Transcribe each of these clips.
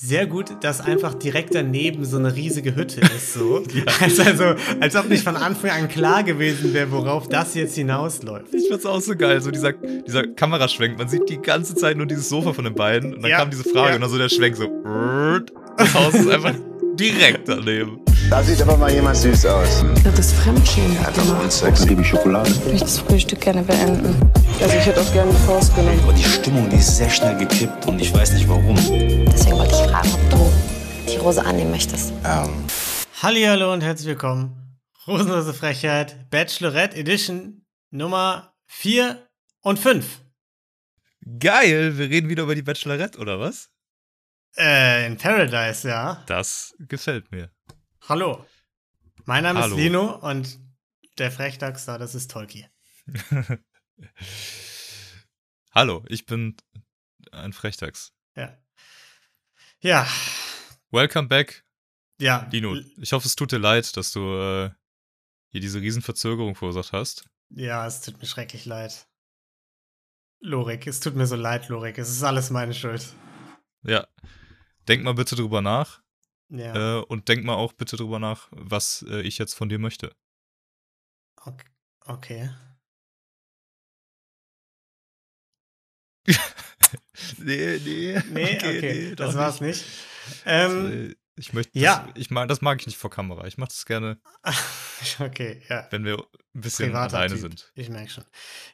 sehr gut, dass einfach direkt daneben so eine riesige Hütte ist. So. ja. also, also, als ob nicht von Anfang an klar gewesen wäre, worauf das jetzt hinausläuft. Ich find's auch so geil, so dieser, dieser Kameraschwenk. Man sieht die ganze Zeit nur dieses Sofa von den beiden und dann ja. kam diese Frage ja. und dann so der Schwenk so. Das Haus ist einfach direkt daneben. Da sieht aber mal jemand süß aus. Das ist Fremdschämen. Hat doch mal Sex. Ich Schokolade. Ich möchte das Frühstück gerne beenden. Also ich hätte auch gerne die Faust genommen. Aber die Stimmung, die ist sehr schnell gekippt und ich weiß nicht warum. Deswegen wollte ich fragen, ob du die Rose annehmen möchtest. Ähm. Hallihallo und herzlich willkommen. Rosenlose Frechheit, Bachelorette Edition Nummer 4 und 5. Geil, wir reden wieder über die Bachelorette, oder was? Äh, in Paradise, ja. Das gefällt mir. Hallo. Mein Name Hallo. ist Lino und der Frechdachs da, das ist Tolki. Hallo, ich bin ein Frechdachs. Ja. Ja. Welcome back, Ja. Lino. Ich hoffe, es tut dir leid, dass du äh, hier diese Riesenverzögerung verursacht hast. Ja, es tut mir schrecklich leid. Lorik, es tut mir so leid, Lorik. Es ist alles meine Schuld. Ja. Denk mal bitte drüber nach. Ja. Äh, und denk mal auch bitte drüber nach, was äh, ich jetzt von dir möchte. Okay. okay. nee, nee. Nee, okay, doch das war's nicht. Also, Ähm, äh, ich möchte, ja. das, ich mag, das mag ich nicht vor Kamera. Ich mache das gerne, okay, ja. wenn wir ein bisschen Privater alleine typ. sind. Ich merke schon.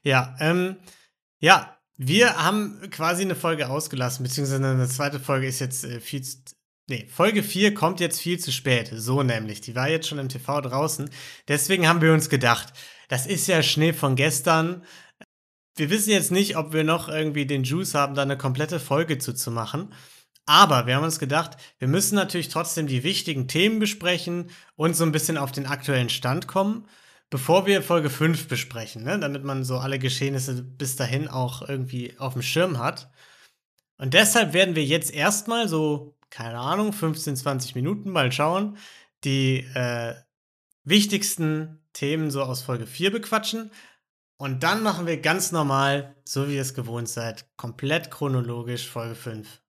Ja, ähm, ja, wir haben quasi eine Folge ausgelassen, beziehungsweise eine zweite Folge ist jetzt äh, viel zu. Nee, Folge 4 kommt jetzt viel zu spät. So nämlich. Die war jetzt schon im TV draußen. Deswegen haben wir uns gedacht, das ist ja Schnee von gestern. Wir wissen jetzt nicht, ob wir noch irgendwie den Juice haben, da eine komplette Folge zuzumachen. Aber wir haben uns gedacht, wir müssen natürlich trotzdem die wichtigen Themen besprechen und so ein bisschen auf den aktuellen Stand kommen, bevor wir Folge 5 besprechen, ne? damit man so alle Geschehnisse bis dahin auch irgendwie auf dem Schirm hat. Und deshalb werden wir jetzt erstmal so, keine Ahnung, 15, 20 Minuten mal schauen, die äh, wichtigsten Themen so aus Folge 4 bequatschen. Und dann machen wir ganz normal, so wie ihr es gewohnt seid, komplett chronologisch Folge 5.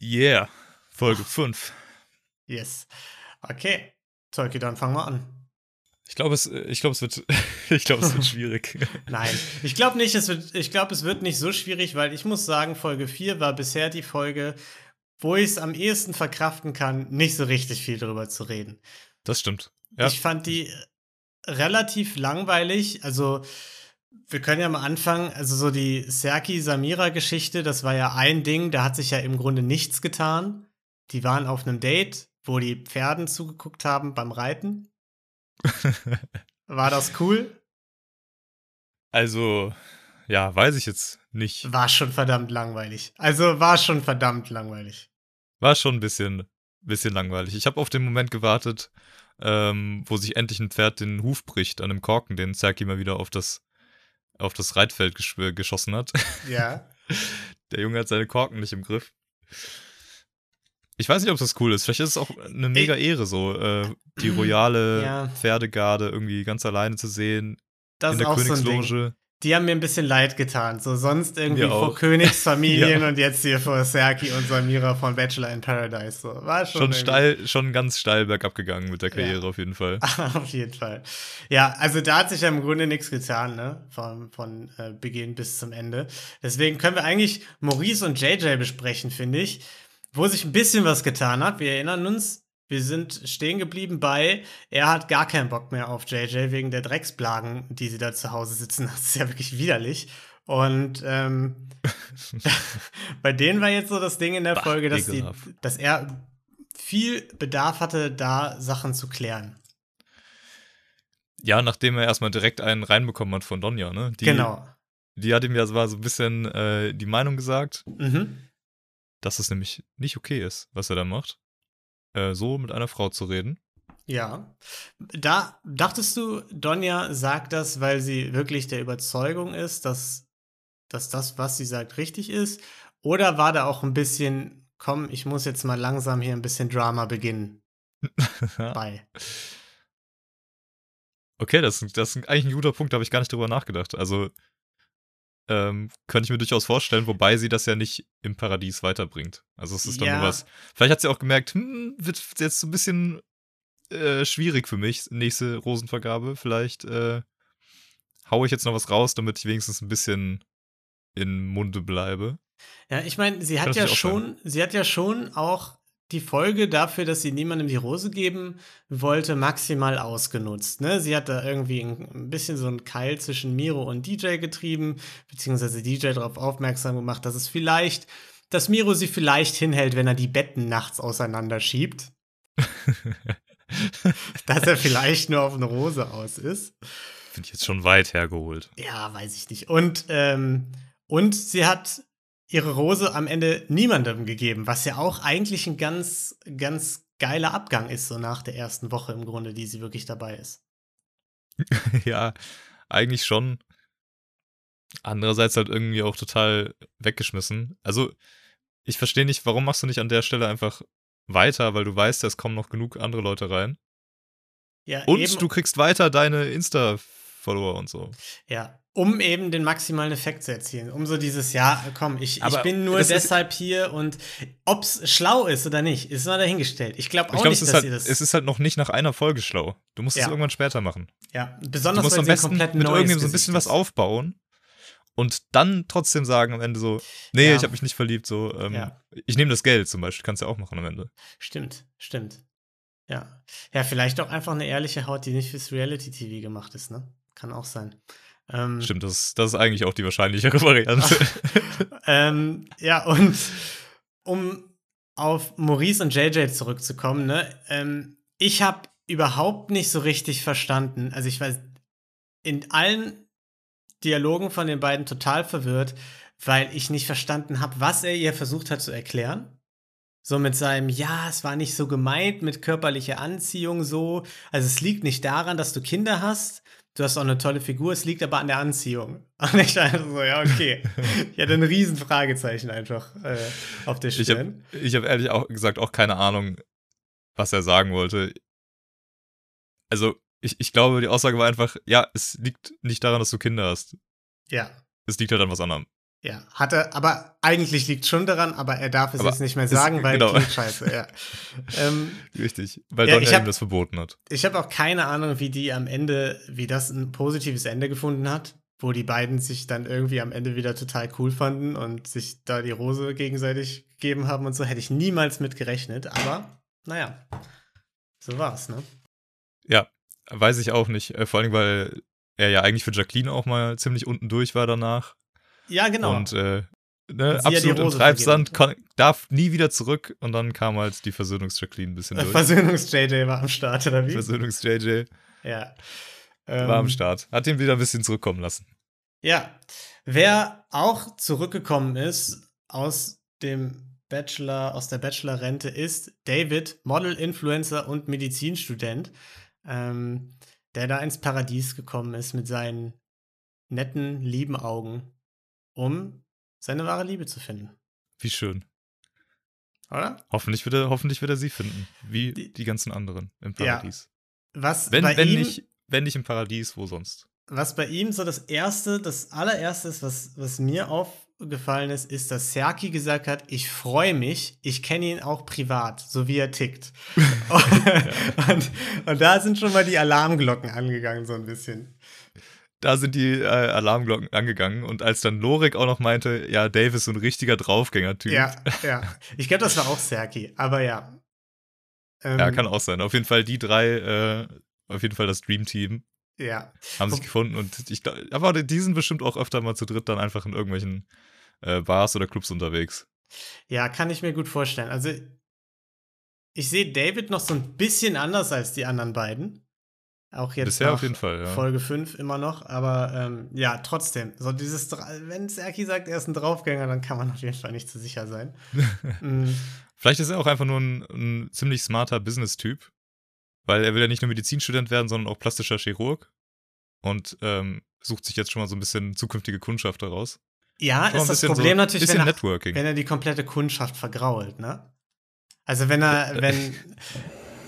Yeah, Folge 5. Yes. Okay. Tolki, dann fangen wir an. Ich glaube, es, ich glaube, es wird, ich glaube, es wird schwierig. Nein, ich glaube nicht, es wird, ich glaube, es wird nicht so schwierig, weil ich muss sagen, Folge 4 war bisher die Folge, wo ich es am ehesten verkraften kann, nicht so richtig viel drüber zu reden. Das stimmt. Ja. Ich fand die relativ langweilig. Also, wir können ja mal anfangen. Also, so die Serki-Samira-Geschichte, das war ja ein Ding, da hat sich ja im Grunde nichts getan. Die waren auf einem Date, wo die Pferden zugeguckt haben beim Reiten. War das cool? Also, ja, weiß ich jetzt nicht. War schon verdammt langweilig. Also, war schon verdammt langweilig. War schon ein bisschen, bisschen langweilig. Ich habe auf den Moment gewartet, ähm, wo sich endlich ein Pferd den Huf bricht an dem Korken, den Serki mal wieder auf das, auf das Reitfeld gesch geschossen hat. Ja. Der Junge hat seine Korken nicht im Griff. Ich weiß nicht, ob das cool ist. Vielleicht ist es auch eine mega Ehre, so äh, die royale Ja. Pferdegarde irgendwie ganz alleine zu sehen Das in ist der auch so ein Ding. Königsloge. Die haben mir ein bisschen leid getan. So sonst irgendwie vor auch. Königsfamilien Ja. und jetzt hier vor Serki und Samira von Bachelor in Paradise. So. War schon, Schon steil, schon ganz steil bergab gegangen mit der Karriere auf jeden Fall. Auf jeden Fall. Ja, also da hat sich ja im Grunde nichts getan, ne? Von, von äh, Beginn bis zum Ende. Deswegen können wir eigentlich Maurice und JJ besprechen, finde ich. Wo sich ein bisschen was getan hat. Wir erinnern uns, wir sind stehen geblieben bei, er hat gar keinen Bock mehr auf JJ wegen der Drecksblagen, die sie da zu Hause sitzen. Das ist ja wirklich widerlich. Und ähm, bei denen war jetzt so das Ding in der Folge, dass, die, dass er viel Bedarf hatte, da Sachen zu klären. Ja, nachdem er erstmal direkt einen reinbekommen hat von Donja, ne? Die, genau. Die hat ihm ja so ein bisschen äh, die Meinung gesagt, Mhm. Dass es nämlich nicht okay ist, was er da macht. Äh, so mit einer Frau zu reden. Ja. Da dachtest du, Donja sagt das, weil sie wirklich der Überzeugung ist, dass, dass das, was sie sagt, richtig ist? Oder war da auch ein bisschen, komm, ich muss jetzt mal langsam hier ein bisschen Drama beginnen bei? Okay, das, das ist eigentlich ein guter Punkt, da habe ich gar nicht drüber nachgedacht. Also, ähm, könnte ich mir durchaus vorstellen, wobei sie das ja nicht im Paradies weiterbringt. Also es ist dann Ja. nur was. Vielleicht hat sie auch gemerkt, hm, wird jetzt so ein bisschen äh, schwierig für mich, nächste Rosenvergabe. Vielleicht äh, haue ich jetzt noch was raus, damit ich wenigstens ein bisschen in Munde bleibe. Ja, ich meine, sie hat ja schon, sie hat ja schon auch die Folge dafür, dass sie niemandem die Rose geben wollte, maximal ausgenutzt. Ne? Sie hat da irgendwie ein, bisschen so einen Keil zwischen Miro und DJ getrieben, beziehungsweise DJ darauf aufmerksam gemacht, dass es vielleicht, dass Miro sie vielleicht hinhält, wenn er die Betten nachts auseinanderschiebt. dass er vielleicht nur auf eine Rose aus ist. Finde ich jetzt schon weit hergeholt. Ja, weiß ich nicht. Und, ähm, und sie hat ihre Rose am Ende niemandem gegeben, was ja auch eigentlich ein ganz, ganz geiler Abgang ist, so nach der ersten Woche im Grunde, die sie wirklich dabei ist. ja, eigentlich schon. Andererseits halt irgendwie auch total weggeschmissen. Also, ich verstehe nicht, warum machst du nicht an der Stelle einfach weiter, weil du weißt, es kommen noch genug andere Leute rein. Ja, Und du kriegst weiter deine Insta-Follower und so. ja, um eben den maximalen Effekt zu erzielen. Um so dieses, ja, komm, ich, ich Aber bin nur ist- deshalb hier und ob's schlau ist oder nicht, ist mal dahingestellt. Ich glaube auch Ich glaube, nicht, es, ist dass halt, ihr das. es ist halt noch nicht nach einer Folge schlau. Du musst Ja. es irgendwann später machen. ja, Du besonders musst weil am besten komplett mit irgendjemandem so ein bisschen was aufbauen und dann trotzdem sagen am Ende so, nee, Ja. ich habe mich nicht verliebt, so, ähm, Ja. ich nehme das Geld zum Beispiel, kannst du ja auch machen am Ende. Stimmt, stimmt. Ja. Ja, vielleicht auch einfach eine ehrliche Haut, die nicht fürs Reality-TV gemacht ist, ne? Kann auch sein. Ähm, Stimmt, das, das ist eigentlich auch die wahrscheinlichere Variante. ähm, ja, und um auf Maurice und JJ zurückzukommen, ne? Ähm, ich habe überhaupt nicht so richtig verstanden. Also ich weiß in allen Dialogen von den beiden total verwirrt, weil ich nicht verstanden habe, was er ihr versucht hat zu erklären. So mit seinem, ja, es war nicht so gemeint mit körperlicher Anziehung so. Also es liegt nicht daran, dass du Kinder hast. Du hast auch eine tolle Figur, es liegt aber an der Anziehung. Und ich dachte so, ja, okay. Ich hatte ein riesen Fragezeichen einfach äh, auf der Ich habe Stirn. ich hab ehrlich auch gesagt auch keine Ahnung, was er sagen wollte. Also, ich, ich glaube, die Aussage war einfach, ja, es liegt nicht daran, dass du Kinder hast. Ja, Es liegt halt an was anderem. Ja. Hatte, aber eigentlich liegt schon daran, aber er darf es Aber jetzt nicht mehr ist- sagen, weil genau. scheiße, ja. ähm, Richtig. Weil Ja, hab- ihm das verboten hat. Ich habe auch keine Ahnung, wie die am Ende, wie das ein positives Ende gefunden hat, wo die beiden sich dann irgendwie am Ende wieder total cool fanden und sich da die Rose gegenseitig gegeben haben und so. Hätte ich niemals mit gerechnet, aber naja, so war's, ne? Ja, weiß ich auch nicht. Äh, vor allem, weil er ja eigentlich für Jacqueline auch mal ziemlich unten durch war danach. Ja, genau. Und äh, ne, absolut im Treibsand, kon- darf nie wieder zurück. Und dann kam halt die Versöhnungs-Jacqueline ein bisschen durch. Versöhnungs-JJ war am Start, oder wie? Versöhnungs-JJ ja. war am Ähm, Start. Hat ihn wieder ein bisschen zurückkommen lassen. Ja. Wer auch zurückgekommen ist aus dem Bachelor, aus der Bachelor-Rente, ist David, Model, Influencer und Medizinstudent, ähm, der da ins Paradies gekommen ist mit seinen netten, lieben Augen, um seine wahre Liebe zu finden. Wie schön. Oder? Hoffentlich wird er, hoffentlich wird er sie finden. Wie Die- die ganzen anderen im Ja. Paradies. Was Wenn, bei wenn, ihm, nicht, wenn nicht im Paradies, wo sonst? was bei ihm so das erste, das allererste ist, was, was mir aufgefallen ist, ist, dass Serki gesagt hat, ich freue mich, ich kenne ihn auch privat, so wie er tickt. und, und da sind schon mal die Alarmglocken angegangen, so ein bisschen. Da sind die äh, Alarmglocken angegangen. Und als dann Lorik auch noch meinte, ja, Dave ist so ein richtiger Draufgänger-Typ. Ja, ja. Ich glaube, das war auch Serki, aber ja. Ähm, Ja, kann auch sein. Auf jeden Fall die drei, äh, auf jeden Fall das Dream Team, Ja. haben sich gefunden. Und ich glaub- aber die sind bestimmt auch öfter mal zu dritt dann einfach in irgendwelchen äh, Bars oder Clubs unterwegs. Ja, kann ich mir gut vorstellen. Also, ich sehe David noch so ein bisschen anders als die anderen beiden. Auch jetzt Bisher auf jeden Fall, ja. Folge 5 immer noch, aber ähm, ja, trotzdem. So dieses, wenn Serki sagt, er ist ein Draufgänger, dann kann man auf jeden Fall nicht zu sicher sein. mm, Vielleicht ist er auch einfach nur ein, ein ziemlich smarter Business-Typ, weil er will ja nicht nur Medizinstudent werden, sondern auch plastischer Chirurg und ähm, sucht sich jetzt schon mal so ein bisschen zukünftige Kundschaft daraus. ja, ist das Problem so, natürlich, wenn er, wenn er die komplette Kundschaft vergrault, ne? Also wenn er, wenn,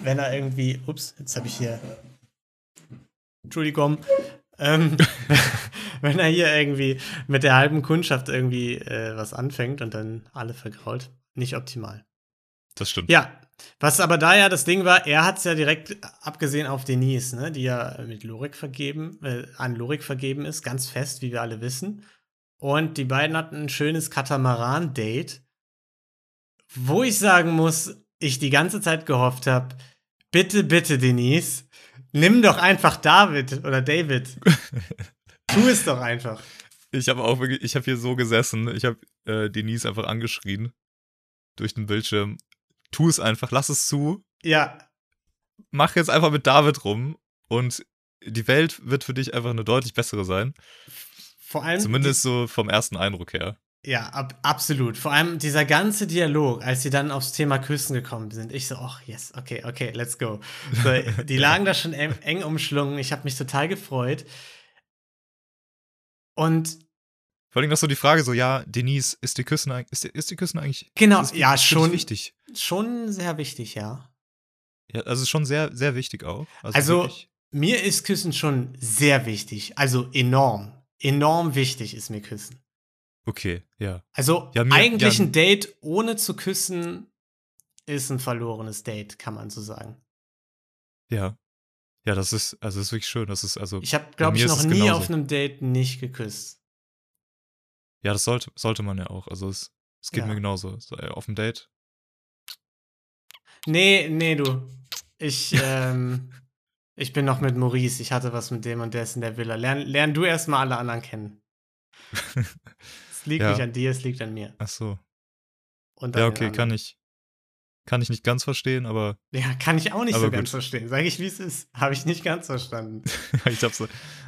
wenn er irgendwie, ups, jetzt habe ich hier, Entschuldigung, ähm, wenn er hier irgendwie mit der halben Kundschaft irgendwie äh, was anfängt und dann alle vergrault. Nicht optimal. Das stimmt. Ja, was aber da ja das Ding war, er hat es ja direkt, abgesehen auf Denise, ne, die ja mit Lorik vergeben, äh, an Lorik vergeben ist, ganz fest, wie wir alle wissen. Und die beiden hatten ein schönes Katamaran-Date, wo ich sagen muss, ich die ganze Zeit gehofft habe, bitte, bitte, Denise, nimm doch einfach David oder David. tu es doch einfach. Ich habe auch wirklich, ich habe hier so gesessen, ich habe äh, Denise einfach angeschrien durch den Bildschirm. Tu es einfach, lass es zu. Ja. Mach jetzt einfach mit David rum und die Welt wird für dich einfach eine deutlich bessere sein. Vor allem. Zumindest so vom ersten Eindruck her. Ja, ab, absolut. Vor allem dieser ganze Dialog, als sie dann aufs Thema Küssen gekommen sind. Ich so, ach, yes, okay, okay, let's go. So, die lagen da schon eng, eng umschlungen. Ich habe mich total gefreut. Und vor allem noch so die Frage so, ja, Denise, ist die Küssen, ist die, ist die Küssen eigentlich Genau, ist ja, schon wichtig. Schon sehr wichtig, ja. Ja, also schon sehr sehr wichtig auch. Also, also mir ist Küssen schon sehr wichtig, also enorm. Enorm wichtig ist mir Küssen. Okay, ja. Also ja, mir, eigentlich ja. ein Date ohne zu küssen ist ein verlorenes Date, kann man so sagen. Ja. Ja, das ist, also das ist wirklich schön. Das ist, also. Ich habe, glaube ich, noch nie genauso. auf einem Date nicht geküsst. Ja, das sollte, sollte man ja auch. Also es, es geht Ja. mir genauso. So, auf dem Date. Nee, nee, du. Ich, ähm, ich bin noch mit Maurice. Ich hatte was mit dem und der ist in der Villa. Lern, lern du erstmal alle anderen kennen. Es liegt Ja. nicht an dir, es liegt an mir. Ach so. Ja, okay, kann ich. Kann ich nicht ganz verstehen, aber Ja, kann ich auch nicht so gut. ganz verstehen. Sag ich, wie es ist. Habe ich nicht ganz verstanden. ich hab's.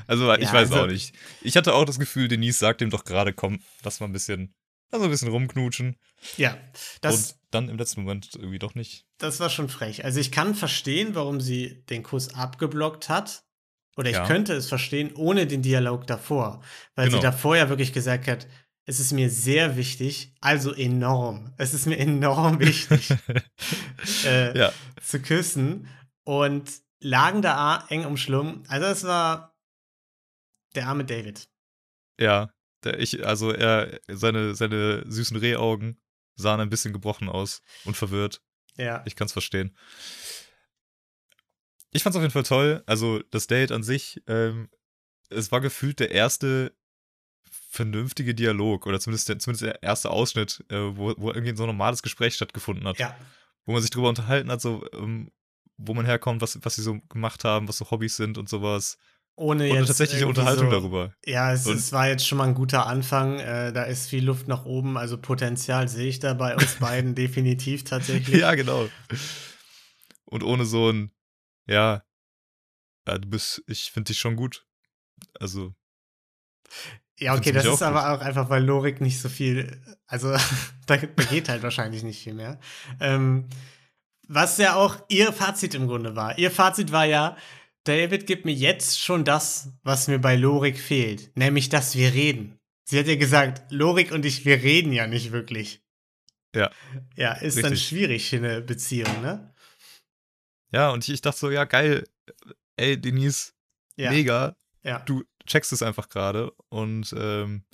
Also, ich Ja, weiß also- auch nicht. Ich hatte auch das Gefühl, Denise sagt ihm doch gerade, komm, lass mal ein bisschen, also ein bisschen rumknutschen. Ja, das, Und dann im letzten Moment irgendwie doch nicht. das war schon frech. Also ich kann verstehen, warum sie den Kuss abgeblockt hat. Oder ich Ja. könnte es verstehen, ohne den Dialog davor. Weil sie Genau. davor ja wirklich gesagt hat, es ist mir sehr wichtig, also enorm. Es ist mir enorm wichtig, äh, Ja. zu küssen. Und lagen da eng umschlungen. Also es war der arme David. Ja, der, ich, also er, seine, seine süßen Rehaugen sahen ein bisschen gebrochen aus und verwirrt. Ja. Ich kann's verstehen. Ich fand's auf jeden Fall toll. Also das Date an sich, ähm, es war gefühlt der erste vernünftige Dialog oder zumindest der, zumindest der erste Ausschnitt, äh, wo, wo irgendwie so ein normales Gespräch stattgefunden hat. Ja. Wo man sich drüber unterhalten hat, so ähm, wo man herkommt, was, was sie so gemacht haben, was so Hobbys sind und sowas. Ohne Und jetzt eine tatsächliche Unterhaltung so, darüber. Ja, es, Und- es war jetzt schon mal ein guter Anfang. Äh, da ist viel Luft nach oben. Also Potenzial sehe ich da bei uns beiden definitiv tatsächlich. Ja, genau. Und ohne so ein, ja, ja du bist, ich finde dich schon gut. Also, Ja, okay, das ist aber auch einfach, weil Lorik nicht so viel, also da, da geht halt wahrscheinlich nicht viel mehr. Ähm, was ja auch ihr Fazit im Grunde war. Ihr Fazit war ja, David gibt mir jetzt schon das, was mir bei Lorik fehlt, nämlich, dass wir reden. Sie hat ja gesagt, Lorik und ich, wir reden ja nicht wirklich. Ja. Ja, ist dann Richtig. schwierig für eine Beziehung, ne? ja, und ich, ich dachte so, ja, geil, ey, Denise, Ja. mega, Ja. du checkst es einfach gerade. Und ähm,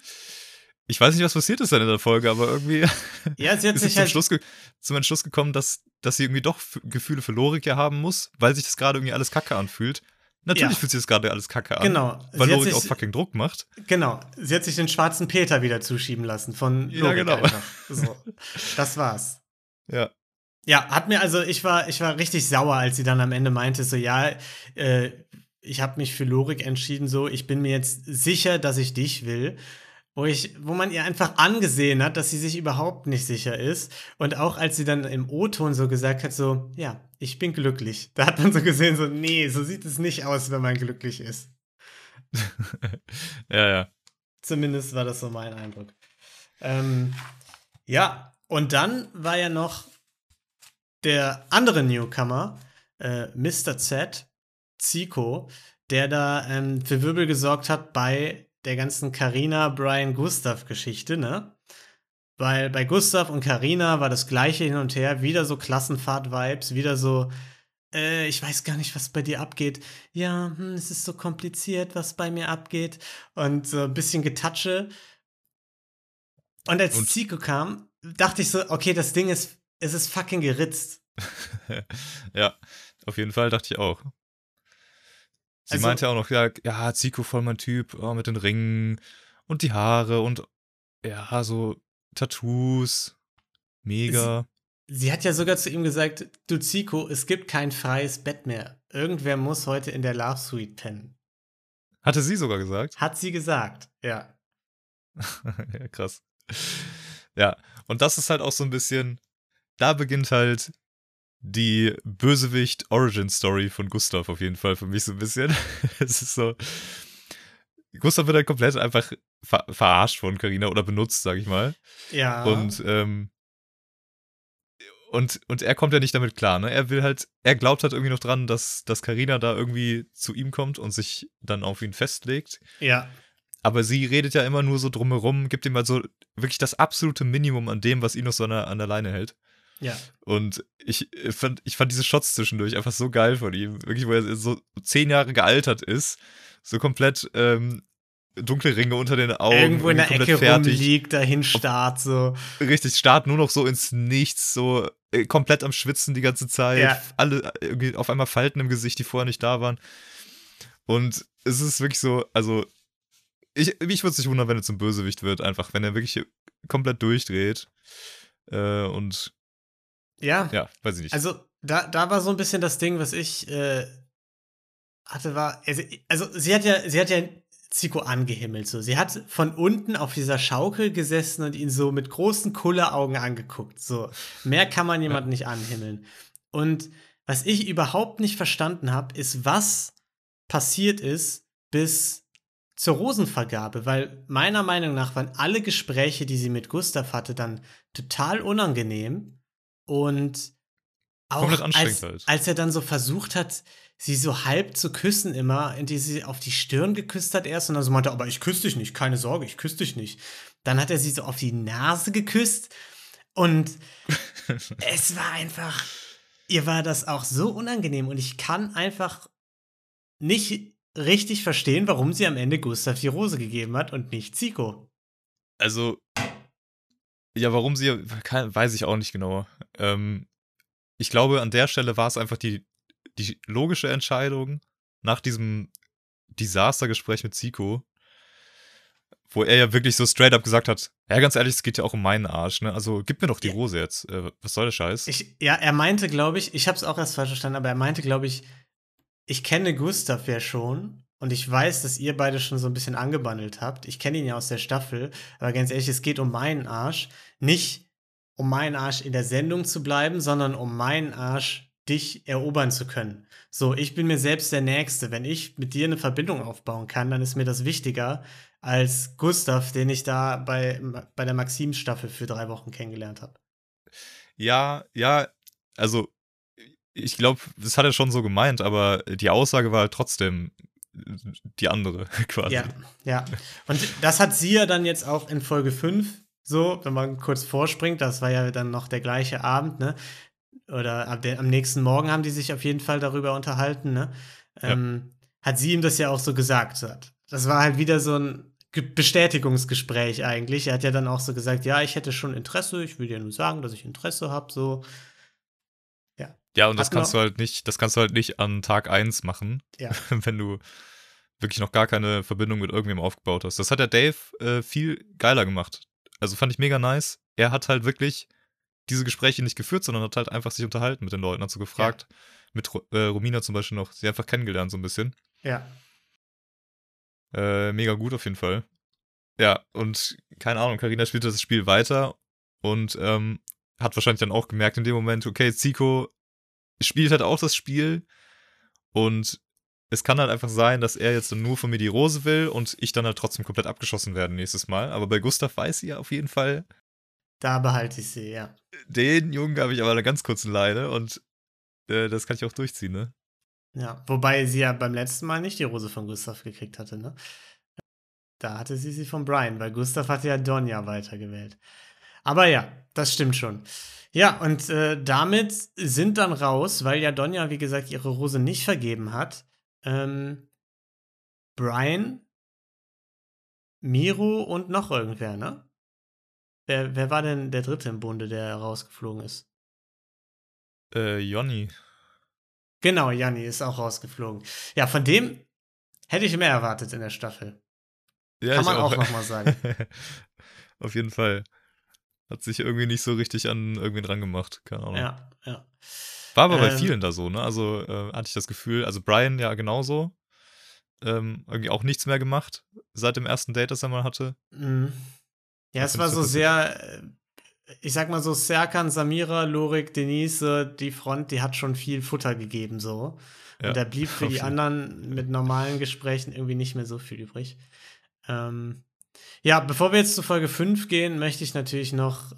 ich weiß nicht, was passiert ist dann in der Folge, aber irgendwie Ja, sie hat ist sie sich zum, halt. Schluss ge zum Entschluss gekommen, dass, dass sie irgendwie doch Gefühle für Lorik ja haben muss, weil sich das gerade irgendwie alles kacke anfühlt. Natürlich Ja. fühlt sich das gerade alles kacke an. Genau. Weil Lorik sich, auch fucking Druck macht. Genau. Sie hat sich den schwarzen Peter wieder zuschieben lassen von Ja, Lorik genau. einfach. So. Das war's. Ja. Ja, hat mir also, ich war, ich war richtig sauer, als sie dann am Ende meinte, so, ja, äh, ich habe mich für Lorik entschieden, so, ich bin mir jetzt sicher, dass ich dich will. Wo, ich, wo man ihr einfach angesehen hat, dass sie sich überhaupt nicht sicher ist. Und auch als sie dann im O-Ton so gesagt hat, so, ja, ich bin glücklich. Da hat man so gesehen, so, nee, so sieht es nicht aus, wenn man glücklich ist. ja, ja. Zumindest war das so mein Eindruck. Ähm, ja, und dann war ja noch der andere Newcomer, äh, Mr. Z, Zico, der da ähm, für Wirbel gesorgt hat bei der ganzen Carina Brian Gustav Geschichte, ne? Weil bei Gustav und Carina war das gleiche hin und her, wieder so Klassenfahrt-Vibes, wieder so äh, ich weiß gar nicht, was bei dir abgeht. Ja, hm, es ist so kompliziert, was bei mir abgeht. Und so ein bisschen Getatsche. Und als Und- Zico kam, dachte ich so, okay, das Ding ist, es ist fucking geritzt. ja, auf jeden Fall dachte ich auch. Sie Also- meinte ja auch noch, ja, ja, Zico voll mein Typ, oh, mit den Ringen und die Haare und ja, so Tattoos. Mega. Sie hat ja sogar zu ihm gesagt, du Zico, es gibt kein freies Bett mehr. Irgendwer muss heute in der Love Suite pennen. Hatte sie sogar gesagt. Hat sie gesagt, ja. ja, krass. Ja, und das ist halt auch so ein bisschen, da beginnt halt die Bösewicht-Origin-Story von Gustav auf jeden Fall für mich so ein bisschen. es ist so, Gustav wird halt komplett einfach ver verarscht von Carina oder benutzt, sag ich mal. Ja. Und, ähm, und, und er kommt ja nicht damit klar, ne? Er will halt, er glaubt halt irgendwie noch dran, dass, dass Carina da irgendwie zu ihm kommt und sich dann auf ihn festlegt. ja. Aber sie redet ja immer nur so drumherum, gibt ihm halt so wirklich das absolute Minimum an dem, was ihn noch so an der, an der Leine hält. Ja. Und ich äh, fand, ich fand diese Shots zwischendurch einfach so geil von ihm. Wirklich, wo er so zehn Jahre gealtert ist, so komplett ähm, dunkle Ringe unter den Augen. Irgendwo in der Ecke komplett rumliegt, dahin starrt, so. Richtig, starrt nur noch so ins Nichts, so äh, komplett am Schwitzen die ganze Zeit. Ja. Alle äh, irgendwie auf einmal Falten im Gesicht, die vorher nicht da waren. Und es ist wirklich so, also ich, mich würde es nicht wundern, wenn er zum Bösewicht wird, einfach, wenn er wirklich komplett durchdreht. Äh, und Ja. ja, weiß ich nicht. Also, da, da war so ein bisschen das Ding, was ich äh, hatte, war, also, also sie hat ja, sie hat ja Zico angehimmelt. So. Sie hat von unten auf dieser Schaukel gesessen und ihn so mit großen Kulleraugen angeguckt. So. Mehr kann man jemanden nicht anhimmeln. Und was ich überhaupt nicht verstanden habe, ist, was passiert ist bis zur Rosenvergabe, weil meiner Meinung nach waren alle Gespräche, die sie mit Gustav hatte, dann total unangenehm und auch als, halt. als er dann so versucht hat, sie so halb zu küssen immer, indem sie auf die Stirn geküsst hat erst und dann so meinte, aber ich küsse dich nicht, keine Sorge, ich küsse dich nicht. Dann hat er sie so auf die Nase geküsst und es war einfach, ihr war das auch so unangenehm und ich kann einfach nicht richtig verstehen, warum sie am Ende Gustav die Rose gegeben hat und nicht Zico. Also, ja, warum sie, weiß ich auch nicht genau. Ähm, ich glaube, an der Stelle war es einfach die, die logische Entscheidung nach diesem Desastergespräch mit Zico, wo er ja wirklich so straight up gesagt hat, ja, ganz ehrlich, es geht ja auch um meinen Arsch, ne? Also gib mir doch die Ja. Rose jetzt. Äh, was soll der Scheiß? Ich, ja, er meinte, glaube ich, ich habe es auch erst falsch verstanden, aber er meinte, glaube ich, ich kenne Gustav ja schon und ich weiß, dass ihr beide schon so ein bisschen angebandelt habt. Ich kenne ihn ja aus der Staffel, aber ganz ehrlich, es geht um meinen Arsch. Nicht um meinen Arsch in der Sendung zu bleiben, sondern um meinen Arsch dich erobern zu können. So, ich bin mir selbst der Nächste. Wenn ich mit dir eine Verbindung aufbauen kann, dann ist mir das wichtiger als Gustav, den ich da bei, bei der Maxim-Staffel für drei Wochen kennengelernt habe. Ja, ja, also ich glaube, das hat er schon so gemeint, aber die Aussage war halt trotzdem die andere quasi. Ja, ja. Und das hat sie ja dann jetzt auch in Folge 5 so, wenn man kurz vorspringt, das war ja dann noch der gleiche Abend, ne? Oder ab der, am nächsten Morgen haben die sich auf jeden Fall darüber unterhalten, ne? Ja. Ähm, hat sie ihm das ja auch so gesagt. Das war halt wieder so ein Ge- Bestätigungsgespräch eigentlich. Er hat ja dann auch so gesagt, ja, ich hätte schon Interesse, ich will dir nur sagen, dass ich Interesse habe, so. Ja, und das Hat kannst du halt nicht, das kannst du halt nicht an Tag 1 machen, Ja. wenn du wirklich noch gar keine Verbindung mit irgendwem aufgebaut hast. Das hat der Dave äh, viel geiler gemacht. Also fand ich mega nice. Er hat halt wirklich diese Gespräche nicht geführt, sondern hat halt einfach sich unterhalten mit den Leuten, hat so gefragt, mit Ro- äh, Romina zum Beispiel noch, sie einfach kennengelernt so ein bisschen. Ja. Äh, mega gut auf jeden Fall. Ja, und keine Ahnung, Karina spielt das Spiel weiter und ähm, hat wahrscheinlich dann auch gemerkt in dem Moment, okay, Zico spielt halt auch das Spiel und es kann halt einfach sein, dass er jetzt nur von mir die Rose will und ich dann halt trotzdem komplett abgeschossen werde nächstes Mal. Aber bei Gustav weiß sie ja auf jeden Fall, Da behalte ich sie, ja. den Jungen habe ich aber eine ganz kurzen Leine und äh, das kann ich auch durchziehen, ne? Ja, wobei sie ja beim letzten Mal nicht die Rose von Gustav gekriegt hatte, ne? Da hatte sie sie von Brian, weil Gustav hatte ja Donja weitergewählt. Aber ja, das stimmt schon. Ja, und äh, damit sind dann raus, weil ja Donja, wie gesagt, ihre Rose nicht vergeben hat. Ähm, Brian, Miro und noch irgendwer, ne? Wer, wer war denn der dritte im Bunde, der rausgeflogen ist? Äh, Jonny. Genau, Janni ist auch rausgeflogen. Ja, von dem hätte ich mehr erwartet in der Staffel. Ja, Kann man auch noch mal sagen. Auf jeden Fall. Hat sich irgendwie nicht so richtig an irgendwen dran gemacht. Keine Ahnung. Ja, ja. War aber bei Ähm, vielen da so, ne? Also äh, hatte ich das Gefühl, also Brian ja genauso. Ähm, irgendwie auch nichts mehr gemacht seit dem ersten Date, das er mal hatte. Mhm. Ja, Ja, es war so sehr, äh, ich sag mal so, Serkan, Samira, Lorik, Denise, die Front, die hat schon viel Futter gegeben, so. Ja, Und da blieb für die anderen mit normalen Gesprächen irgendwie nicht mehr so viel übrig. Ähm, ja, bevor wir jetzt zu Folge 5 gehen, möchte ich natürlich noch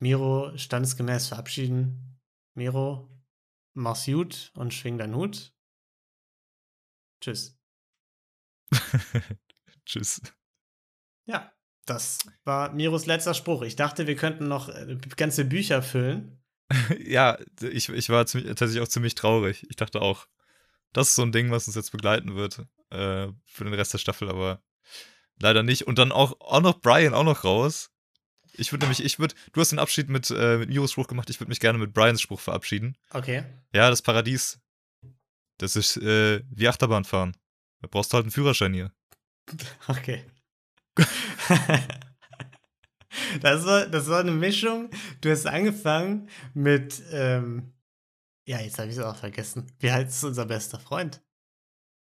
Miro standesgemäß verabschieden. Miro, mach's gut und schwing deinen Hut. Tschüss. Tschüss. Ja, das war Miros letzter Spruch. Ich dachte, wir könnten noch äh, ganze Bücher füllen. ja, ich, ich war ziemlich, tatsächlich auch ziemlich traurig. Ich dachte auch, das ist so ein Ding, was uns jetzt begleiten wird äh, für den Rest der Staffel, aber leider nicht. Und dann auch, auch noch Brian auch noch raus. Ich würde nämlich, ich würde, du hast den Abschied mit, äh, mit Miros Spruch gemacht, ich würde mich gerne mit Brians Spruch verabschieden. Okay. Ja, das Paradies. Das ist äh, wie Achterbahn fahren. Da brauchst du halt einen Führerschein hier. Okay. das, war, das war eine Mischung. Du hast angefangen mit, ähm, ja, jetzt habe ich es auch vergessen. Wie heißt unser bester Freund?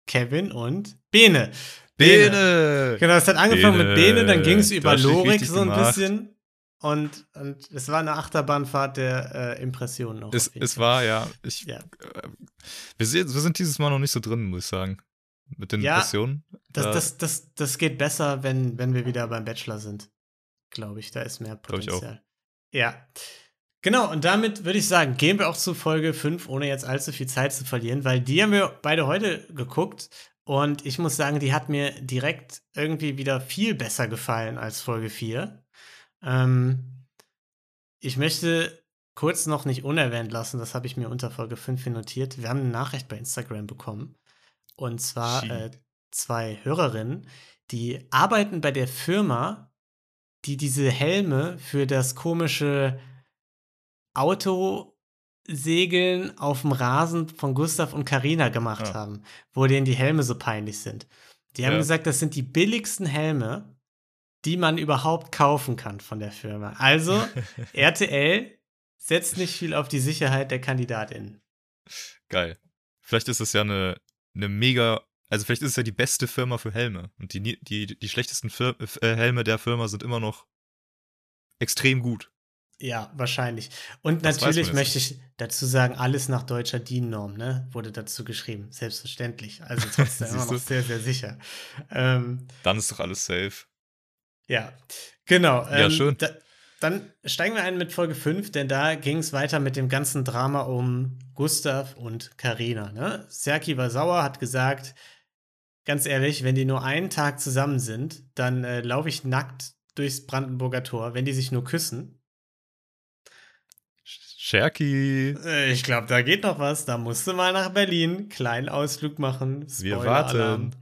Kevin und Bene. Bene! Genau, es hat angefangen Bene, mit Bene, dann ging es über Lorik so ein gemacht. bisschen. Und, und es war eine Achterbahnfahrt der äh, Impressionen noch. Es, es war, ja, ich, Ja. äh, wir, sind, wir sind dieses Mal noch nicht so drin, muss ich sagen. Mit den Ja, Impressionen. Das, Da- das, das, das geht besser, wenn, wenn wir wieder beim Bachelor sind. Glaube ich, da ist mehr. Potenzial. Ja. Genau, und damit würde ich sagen, gehen wir auch zu Folge 5, ohne jetzt allzu viel Zeit zu verlieren, weil die haben wir beide heute geguckt und ich muss sagen, die hat mir direkt irgendwie wieder viel besser gefallen als Folge 4. Ähm, ich möchte kurz noch nicht unerwähnt lassen, das habe ich mir unter Folge 5 hier notiert. Wir haben eine Nachricht bei Instagram bekommen. Und zwar äh, zwei Hörerinnen, die arbeiten bei der Firma, die diese Helme für das komische Autosegeln auf dem Rasen von Gustav und Karina gemacht Ah. haben, wo denen die Helme so peinlich sind. Die haben Ja. gesagt, das sind die billigsten Helme, die man überhaupt kaufen kann von der Firma. Also, RTL setzt nicht viel auf die Sicherheit der KandidatInnen. Geil. Vielleicht ist es ja eine, eine mega, also vielleicht ist es ja die beste Firma für Helme. Und die, die, die schlechtesten Fir äh, Helme der Firma sind immer noch extrem gut. Ja, wahrscheinlich. Und Das natürlich möchte ich dazu sagen, alles nach deutscher DIN-Norm, ne? Wurde dazu geschrieben. Selbstverständlich. Also trotzdem immer noch sehr, sehr sicher. Ähm, Dann ist doch alles safe. Ja, genau. Ja, ähm, schön. Da, dann steigen wir ein mit Folge 5, denn da ging es weiter mit dem ganzen Drama um Gustav und Karina. Ne? Serki war sauer, hat gesagt, ganz ehrlich, wenn die nur einen Tag zusammen sind, dann äh, laufe ich nackt durchs Brandenburger Tor, wenn die sich nur küssen. Sherky. Äh, Ich glaube, da geht noch was. Da musst du mal nach Berlin, kleinen Ausflug machen. Wir Spoiler-Alarm. warten.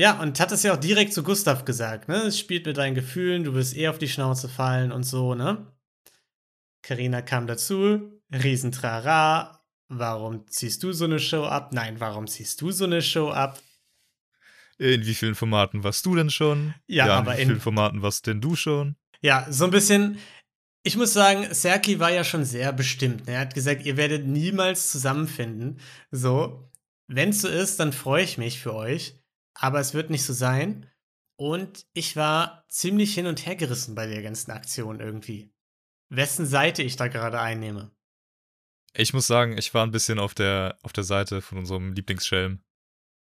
Ja, und hat es ja auch direkt zu Gustav gesagt, ne? Es spielt mit deinen Gefühlen, du wirst eh auf die Schnauze fallen und so, ne? Carina kam dazu, Riesentrara. Warum ziehst du so eine Show ab? Nein, warum ziehst du so eine Show ab? In wie vielen Formaten warst du denn schon? Ja, in aber wie in- vielen Formaten warst denn du schon? Ja, so ein bisschen. Ich muss sagen, Serki war ja schon sehr bestimmt. ne? Er hat gesagt, ihr werdet niemals zusammenfinden. So, wenn es so ist, dann freue ich mich für euch. Aber es wird nicht so sein. Und ich war ziemlich hin und her gerissen bei der ganzen Aktion irgendwie. Wessen Seite ich da gerade einnehme. Ich muss sagen, ich war ein bisschen auf der, auf der Seite von unserem Lieblingsschelm,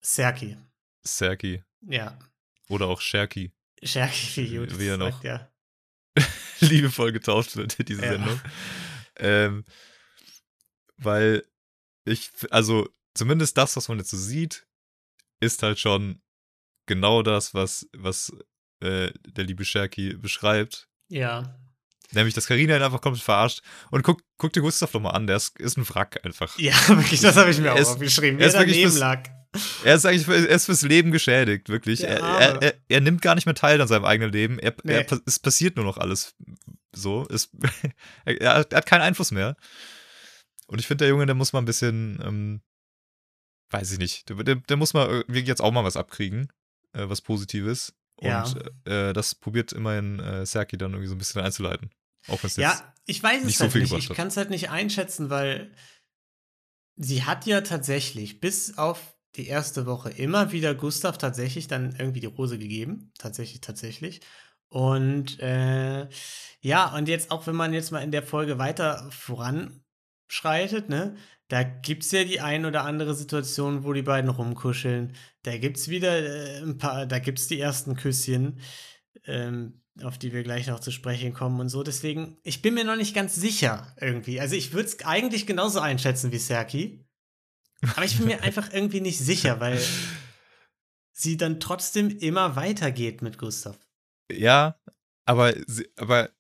Serki. Serki. Ja. Oder auch Sherky. Serki, wie Judith Wie er noch. sagt, ja. liebevoll getauft wird, diese Ja. Sendung. Ähm, weil ich, also zumindest das, was man jetzt so sieht, ist halt schon genau das, was, was äh, der liebe Sherky beschreibt. Ja. Nämlich, dass Karina ihn einfach komplett verarscht. Und guck, guck dir Gustav doch mal an, der ist, ist ein Wrack einfach. Ja, wirklich, das habe ich mir Er auch ist- aufgeschrieben. er ist daneben bis- lag. Er ist eigentlich er ist fürs Leben geschädigt, wirklich. Er, er, er, er nimmt gar nicht mehr teil an seinem eigenen Leben. Er, Nee. es passiert nur noch alles so. Es, hat- er hat keinen Einfluss mehr. Und ich finde, der Junge, der muss mal ein bisschen, ähm, weiß ich nicht, der, der, muss mal irgendwie jetzt auch mal was abkriegen, äh, was Positives. Und Ja. äh, das probiert immerhin äh, Serki dann irgendwie so ein bisschen einzuleiten. Auch wenn es jetzt. Ja, ich weiß es nicht so halt viel nicht. Ich kann es halt nicht einschätzen, weil sie hat ja tatsächlich bis auf die erste Woche immer wieder Gustav tatsächlich dann irgendwie die Rose gegeben. Tatsächlich, tatsächlich. Und äh, ja, und jetzt auch wenn man jetzt mal in der Folge weiter voranschreitet, ne, da gibt es ja die ein oder andere Situation, wo die beiden rumkuscheln. Da gibt es wieder äh, ein paar, da gibt es die ersten Küsschen, ähm, auf die wir gleich noch zu sprechen kommen und so. Deswegen, ich bin mir noch nicht ganz sicher irgendwie. Also ich würde es eigentlich genauso einschätzen wie Serki. Aber ich bin mir einfach irgendwie nicht sicher, weil sie dann trotzdem immer weitergeht mit Gustav. Ja, aber, aber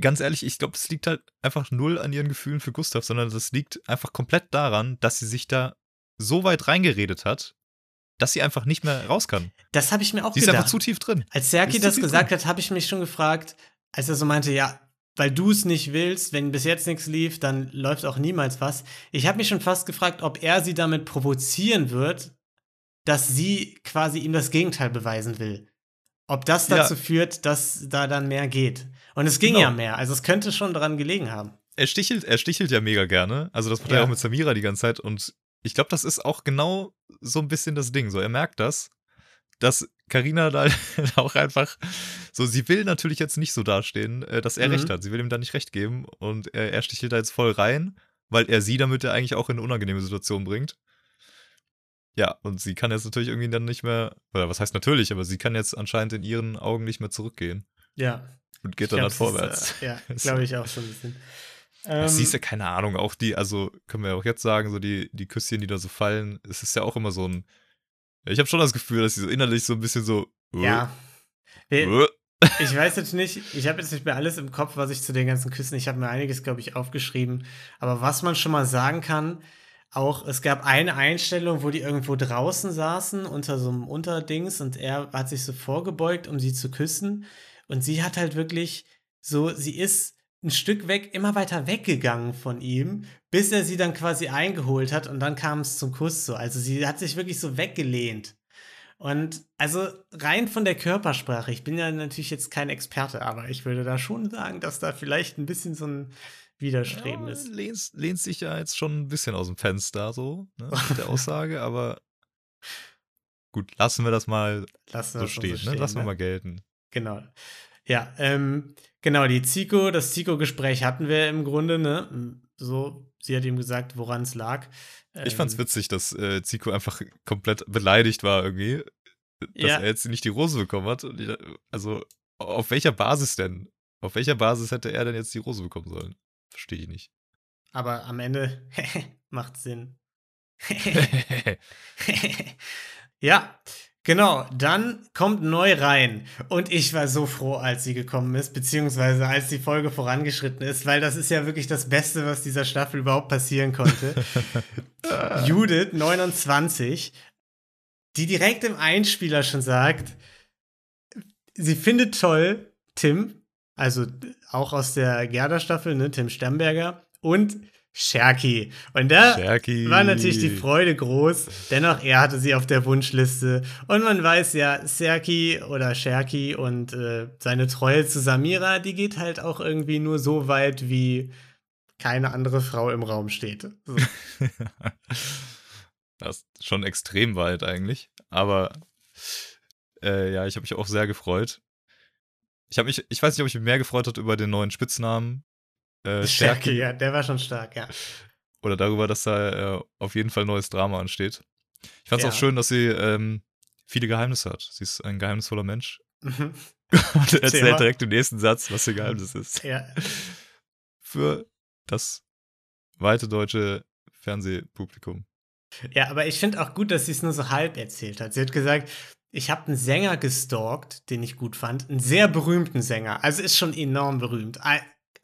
ganz ehrlich, ich glaube, es liegt halt einfach null an ihren Gefühlen für Gustav, sondern das liegt einfach komplett daran, dass sie sich da so weit reingeredet hat, dass sie einfach nicht mehr raus kann. Das habe ich mir auch Sie ist gedacht. einfach zu tief drin. Als Serki Ist das gesagt hat, habe ich mich schon gefragt, als er so meinte, ja, weil du es nicht willst, wenn bis jetzt nichts lief, dann läuft auch niemals was. Ich habe mich schon fast gefragt, ob er sie damit provozieren wird, dass sie quasi ihm das Gegenteil beweisen will. Ob das Ja. dazu führt, dass da dann mehr geht. Und es ging Genau. ja mehr. Also es könnte schon daran gelegen haben. Er stichelt, er stichelt ja mega gerne. Also das macht er Ja. auch mit Samira die ganze Zeit. Und ich glaube, das ist auch genau so ein bisschen das Ding. So, er merkt das, dass Karina da auch einfach so, sie will natürlich jetzt nicht so dastehen, äh, dass er Mhm. recht hat. Sie will ihm da nicht recht geben. Und er, er stichelt da jetzt voll rein, weil er sie damit ja eigentlich auch in eine unangenehme Situation bringt. Ja, und sie kann jetzt natürlich irgendwie dann nicht mehr, oder was heißt natürlich, aber sie kann jetzt anscheinend in ihren Augen nicht mehr zurückgehen Ja. Und geht dann halt glaub, das vorwärts. Ist, äh, ja, glaube ich auch so ein bisschen. Ja, Ähm, siehst ja, keine Ahnung, auch die, also können wir ja auch jetzt sagen, so die, die Küsschen, die da so fallen, es ist ja auch immer so ein. Ich habe schon das Gefühl, dass sie so innerlich so ein bisschen so. äh, ja. Äh, Ich weiß jetzt nicht, ich habe jetzt nicht mehr alles im Kopf, was ich zu den ganzen Küssen, ich habe mir einiges, glaube ich, aufgeschrieben. Aber was man schon mal sagen kann, auch es gab eine Einstellung, wo die irgendwo draußen saßen, unter so einem Unterdings, und er hat sich so vorgebeugt, um sie zu küssen. Und sie hat halt wirklich so, sie ist ein Stück weg, immer weiter weggegangen von ihm, bis er sie dann quasi eingeholt hat und dann kam es zum Kuss so. Also sie hat sich wirklich so weggelehnt. Und also rein von der Körpersprache, ich bin ja natürlich jetzt kein Experte, aber ich würde da schon sagen, dass da vielleicht ein bisschen so ein Widerstreben ja, ist. lehnst, lehnst sich ja jetzt schon ein bisschen aus dem Fenster, so, ne, mit der Aussage, aber gut, lassen wir das mal Lassen so das mal stehen, ne? Lassen wir ne? mal gelten. Genau. Ja, ähm, genau, die Zico, das Zico-Gespräch hatten wir im Grunde, ne? So, sie hat ihm gesagt, woran es lag. Ich fand's Ähm, witzig, dass äh, Zico einfach komplett beleidigt war irgendwie, dass Ja. er jetzt nicht die Rose bekommen hat. Ich, also, auf welcher Basis denn? Auf welcher Basis hätte er denn jetzt die Rose bekommen sollen? Verstehe ich nicht. Aber am Ende macht Sinn. ja, genau. Dann kommt neu rein. Und ich war so froh, als sie gekommen ist, beziehungsweise als die Folge vorangeschritten ist, weil das ist ja wirklich das Beste, was dieser Staffel überhaupt passieren konnte. Judith, 29, die direkt im Einspieler schon sagt, sie findet toll Tim, also auch aus der Gerda-Staffel, ne, Tim Stemberger und Sherky. Und da Sherky. war natürlich die Freude groß. Dennoch, er hatte sie auf der Wunschliste. Und man weiß ja, Serki oder Sherky und äh, seine Treue zu Samira, die geht halt auch irgendwie nur so weit, wie keine andere Frau im Raum steht. So. das ist schon extrem weit eigentlich. Aber äh, ja, ich habe mich auch sehr gefreut. Ich mich, ich weiß nicht, ob ich mich mehr gefreut hat über den neuen Spitznamen. Äh, Sherky, ja, der war schon stark, ja. Oder darüber, dass da äh, auf jeden Fall neues Drama ansteht. Ich fand es Ja. auch schön, dass sie ähm, viele Geheimnisse hat. Sie ist ein geheimnisvoller Mensch. Mhm. Und erzählt direkt im nächsten Satz, was ihr Geheimnis ist. ja. Für das weite deutsche Fernsehpublikum. Ja, aber ich finde auch gut, dass sie es nur so halb erzählt hat. Sie hat gesagt, ich habe einen Sänger gestalkt, den ich gut fand. Einen sehr berühmten Sänger. Also ist schon enorm berühmt.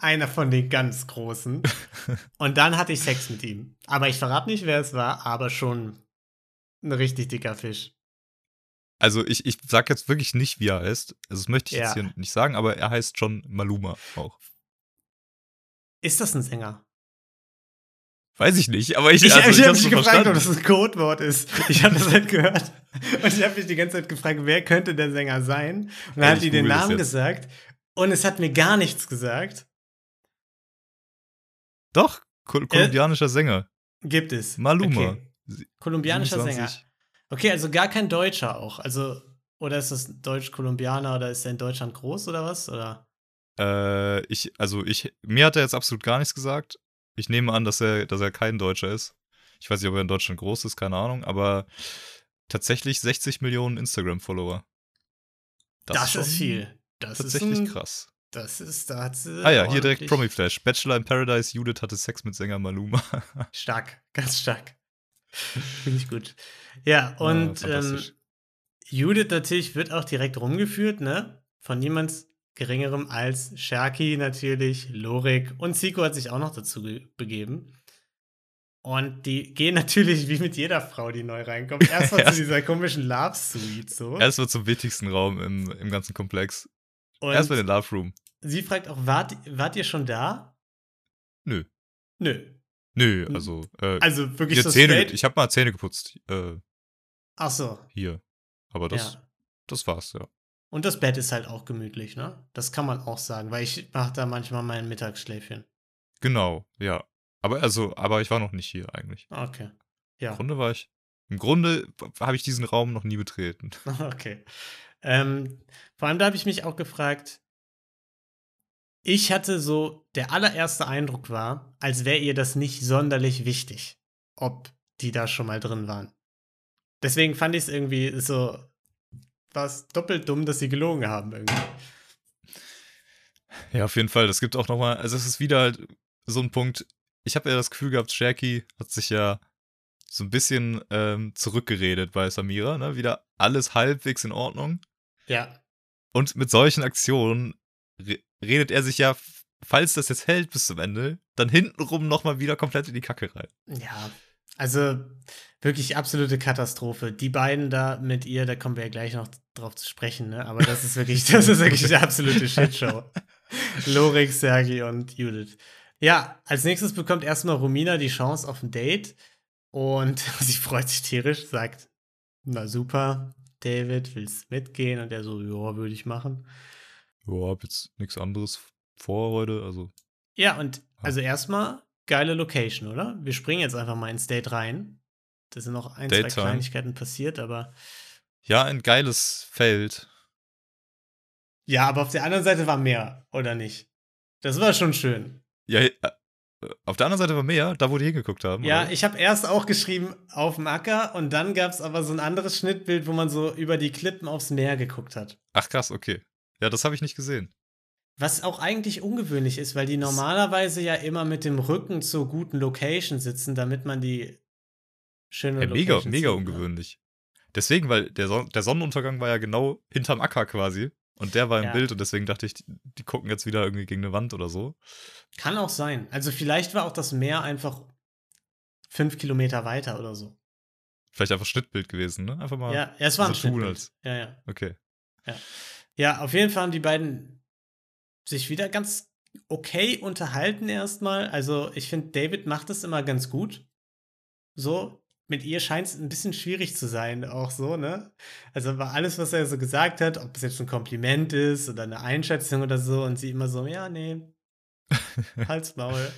Ein, einer von den ganz großen. Und dann hatte ich Sex mit ihm. Aber ich verrate nicht, wer es war, aber schon ein richtig dicker Fisch. Also ich, ich sag jetzt wirklich nicht, wie er heißt. Also das möchte ich Ja. jetzt hier nicht sagen, aber er heißt John Maluma auch. Ist das ein Sänger? Weiß ich nicht, aber ich, Ich, also, ich, habe hab's mich so gefragt, ob verstanden. das ein Codewort ist. Ich habe das halt gehört. Und ich habe mich die ganze Zeit gefragt, wer könnte der Sänger sein? Und dann Ey, hat ich die den Namen gesagt. Und es hat mir gar nichts gesagt. Doch, kol kolumbianischer Sänger. Gibt es. Maluma. Okay. Kolumbianischer 27. Sänger. Okay, also gar kein Deutscher auch. Also, oder ist das Deutsch-Kolumbianer oder ist er in Deutschland groß oder was? Oder? Äh, ich, also ich, mir hat er jetzt absolut gar nichts gesagt. Ich nehme an, dass er, dass er kein Deutscher ist. Ich weiß nicht, ob er in Deutschland groß ist, keine Ahnung, aber tatsächlich 60 Millionen Instagram-Follower. Das, schon ist viel. Das Tatsächlich ist ein, krass. Das ist, da hat sie Ah ja, hier direkt Promi-Flash. Bachelor in Paradise, Judith hatte Sex mit Sänger Maluma. Stark, ganz stark. Finde ich gut. Ja, und Ja, ähm. Judith natürlich wird auch direkt rumgeführt, ne? Von niemand geringerem als Sharky natürlich, Lorik und Zico hat sich auch noch dazu ge- begeben. Und die gehen natürlich wie mit jeder Frau, die neu reinkommt, erstmal zu Erst- dieser komischen Love Suite so. Erstmal zum wichtigsten Raum im, im ganzen Komplex. Und Erstmal den Love Room. Sie fragt auch, wart, wart ihr schon da? Nö. Nö. Nö, also, äh, Also wirklich so Zähne, straight. ich habe mal Zähne geputzt, äh, Ach so, hier. Aber das, ja. das war's, ja. Und das Bett ist halt auch gemütlich, ne? Das kann man auch sagen, weil ich mache da manchmal mein Mittagsschläfchen. Genau, ja. Aber also, aber ich war noch nicht hier eigentlich. Okay. Ja. Im Grunde war ich. Im Grunde habe ich diesen Raum noch nie betreten. Okay. Ähm, vor allem da habe ich mich auch gefragt, ich hatte so, der allererste Eindruck war, als wäre ihr das nicht sonderlich wichtig, ob die da schon mal drin waren. Deswegen fand ich es irgendwie so, war es doppelt dumm, dass sie gelogen haben irgendwie. Ja, auf jeden Fall. Das gibt auch nochmal, also es ist wieder halt so ein Punkt. Ich habe ja das Gefühl gehabt, Sharky hat sich ja so ein bisschen ähm, zurückgeredet bei Samira, ne? Wieder alles halbwegs in Ordnung. Ja, Und mit solchen Aktionen redet er sich ja, falls das jetzt hält bis zum Ende, dann hintenrum nochmal wieder komplett in die Kacke rein. Ja, also wirklich absolute Katastrophe. Die beiden da mit ihr, da kommen wir ja gleich noch drauf zu sprechen, ne? Aber das ist wirklich, das ist wirklich eine absolute Shitshow. Lorik, Sergi und Judith. Ja, als nächstes bekommt erstmal Romina die Chance auf ein Date und sie freut sich tierisch, sagt, na super, David, willst mitgehen? Und er so, ja, würde ich machen. Ja, hab jetzt nichts anderes vor heute, also. Ja, und also erstmal geile Location, oder? Wir springen jetzt einfach mal ins Date rein. Da sind noch ein, zwei Date-Time. Kleinigkeiten passiert, aber Ja, ein geiles Feld. ja, aber auf der anderen Seite war mehr, oder nicht? Das war schon schön. Ja, äh, auf der anderen Seite war mehr, da wo die hingeguckt haben. Ja, oder? ich habe erst auch geschrieben auf dem Acker und dann gab es aber so ein anderes Schnittbild, wo man so über die Klippen aufs Meer geguckt hat. Ach krass, okay. Ja, das habe ich nicht gesehen. Was auch eigentlich ungewöhnlich ist, weil die normalerweise ja immer mit dem Rücken zur guten Location sitzen, damit man die schöne Ja, mega, Location mega sieht, ne? ungewöhnlich. Deswegen, weil der, Son der Sonnenuntergang war ja genau hinterm Acker quasi. Und der war im Ja. Bild und deswegen dachte ich, die, gucken jetzt wieder irgendwie gegen eine Wand oder so. Kann auch sein. Also vielleicht war auch das Meer einfach fünf Kilometer weiter oder so. Vielleicht einfach Schnittbild gewesen, ne? Einfach mal. Ja, ja es war ein so Schnittbild. als- Ja, ja. Okay. Ja, auf jeden Fall haben die beiden sich wieder ganz okay unterhalten erstmal. Also ich finde, David macht das immer ganz gut. So, mit ihr scheint es ein bisschen schwierig zu sein, auch so, ne? Also war alles, was er so gesagt hat, ob es jetzt ein Kompliment ist oder eine Einschätzung oder so, und sie immer so, ja, nee, Hals, Maul.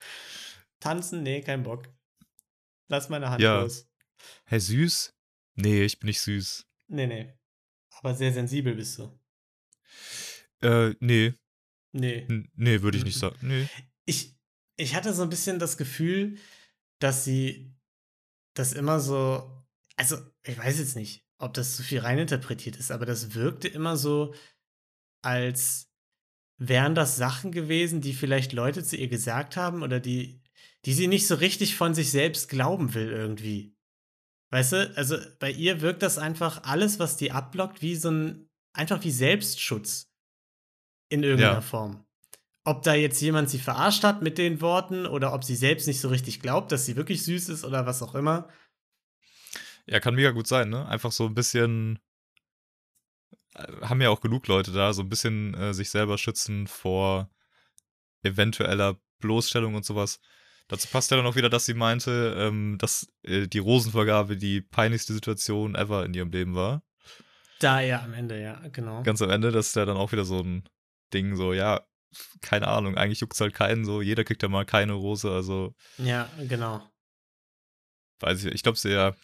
Tanzen, nee, kein Bock. Lass meine Hand Ja. los. Hey, süß? Nee, ich bin nicht süß. Nee, nee. Aber sehr sensibel bist du. Äh, nee. Nee. N nee, würde ich nicht Mhm. sagen. Nee. ich, ich hatte so ein bisschen das Gefühl, dass sie das immer so, also ich weiß jetzt nicht, ob das zu viel reininterpretiert ist, aber das wirkte immer so, als wären das Sachen gewesen, die vielleicht Leute zu ihr gesagt haben oder die, die sie nicht so richtig von sich selbst glauben will irgendwie. Weißt du, also bei ihr wirkt das einfach alles, was die abblockt, wie so ein, einfach wie Selbstschutz in irgendeiner Ja. Form. Ob da jetzt jemand sie verarscht hat mit den Worten oder ob sie selbst nicht so richtig glaubt, dass sie wirklich süß ist oder was auch immer. Ja, kann mega gut sein, ne? Einfach so ein bisschen. äh, Haben ja auch genug Leute da, so ein bisschen äh, sich selber schützen vor eventueller Bloßstellung und sowas. Dazu passt ja dann auch wieder, dass sie meinte, ähm, dass äh, die Rosenvergabe die peinlichste Situation ever in ihrem Leben war. Da ja am Ende, ja, genau. Ganz am Ende, das ist ja dann auch wieder so ein Ding, so, ja, keine Ahnung, eigentlich juckt's halt keinen so, jeder kriegt ja mal keine Rose, also Ja, genau. weiß ich, ich glaube, ja,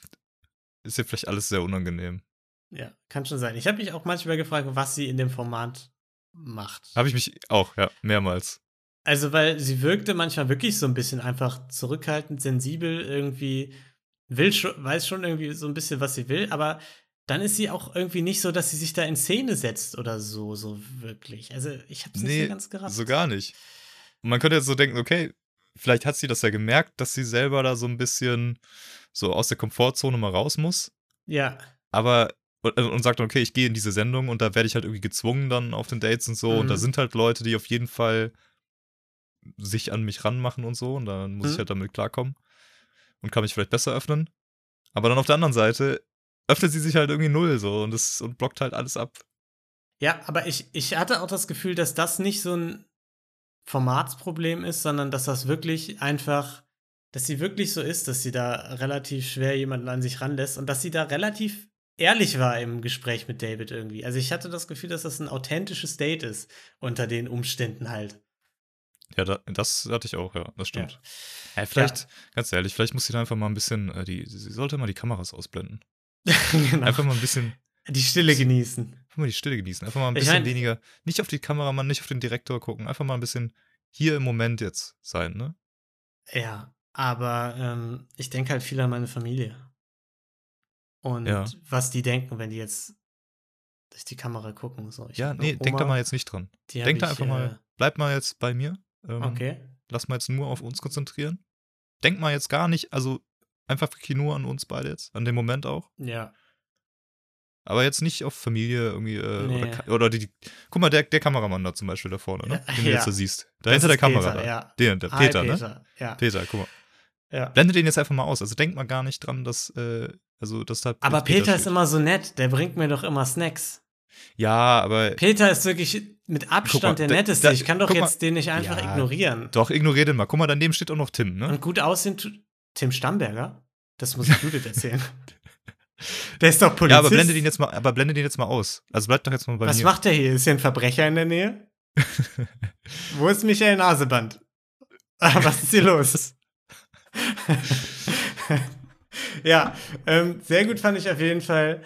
ist ja vielleicht alles sehr unangenehm. Ja, kann schon sein. Ich habe mich auch manchmal gefragt, was sie in dem Format macht. Habe ich mich auch, ja, mehrmals. Also, weil sie wirkte manchmal wirklich so ein bisschen einfach zurückhaltend, sensibel, irgendwie will schon, weiß schon irgendwie so ein bisschen, was sie will, aber dann ist sie auch irgendwie nicht so, dass sie sich da in Szene setzt oder so, so wirklich. Also, ich habe es nicht Nee, so ganz gerafft. so gar nicht. Und man könnte jetzt so denken, okay, vielleicht hat sie das ja gemerkt, dass sie selber da so ein bisschen so aus der Komfortzone mal raus muss, Ja, aber und, und sagt, okay, ich gehe in diese Sendung und da werde ich halt irgendwie gezwungen dann auf den Dates und so und da Mhm. sind halt Leute, die auf jeden Fall sich an mich ranmachen und so und dann muss Mhm. ich halt damit klarkommen und kann mich vielleicht besser öffnen. Aber dann auf der anderen Seite öffnet sie sich halt irgendwie null so und das und blockt halt alles ab. Ja, aber ich, ich hatte auch das Gefühl, dass das nicht so ein Formatsproblem ist, sondern dass das wirklich einfach, dass sie wirklich so ist, dass sie da relativ schwer jemanden an sich ranlässt und dass sie da relativ ehrlich war im Gespräch mit David irgendwie. Also ich hatte das Gefühl, dass das ein authentisches Date ist unter den Umständen halt. Ja, da, das hatte ich auch, ja, das stimmt. Ja. Ja, vielleicht, ganz ehrlich, vielleicht muss sie da einfach mal ein bisschen, äh, die, sie sollte mal die Kameras ausblenden. genau. Einfach mal ein bisschen, die Stille genießen. einfach mal die Stille genießen. Einfach mal ein Ich bisschen mein- weniger, nicht auf die Kameramann, nicht auf den Direktor gucken, einfach mal ein bisschen hier im Moment jetzt sein, ne? Ja, aber ähm, ich denke halt viel an meine Familie. Und Ja. was die denken, wenn die jetzt durch die Kamera gucken. So, ich Ja, nee, eine denk da Oma, mal jetzt nicht dran. Denk da ich, einfach mal, bleib mal jetzt bei mir. Ähm, Äh, okay. Lass mal jetzt nur auf uns konzentrieren. Denk mal jetzt gar nicht, also einfach wirklich nur an uns beide jetzt, an dem Moment auch. Ja. Aber jetzt nicht auf Familie irgendwie, äh, Nee. oder, oder die, guck mal, der, der Kameramann da zum Beispiel da vorne, ne? Ja, Den du ja. jetzt da siehst. Da Das hinter der Kamera Peter, da. ja. Der, der Hi, Peter, ne? Peter. Ja. Peter, guck mal. ja. Blende den jetzt einfach mal aus. Also denk mal gar nicht dran, dass, äh, also, dass da. Aber jetzt Peter ist immer so nett, der bringt mir doch immer Snacks. Ja, aber. Peter ist wirklich mit Abstand mal, der netteste. da- ich kann doch guck mal. jetzt den nicht einfach Ja. ignorieren. Doch, ignorier den mal. Guck mal, daneben steht auch noch Tim, ne? Und gut aussehen tut Tim Stamberger? Das muss ich Judith erzählen. der ist doch Polizist. Ja, aber blende den jetzt mal, aber blende den jetzt mal aus. Also bleib doch jetzt mal bei Was mir. macht der hier? Ist hier ein Verbrecher in der Nähe? Wo ist Michael Naseband? Ah, was ist hier los? ja, ähm, sehr gut fand ich auf jeden Fall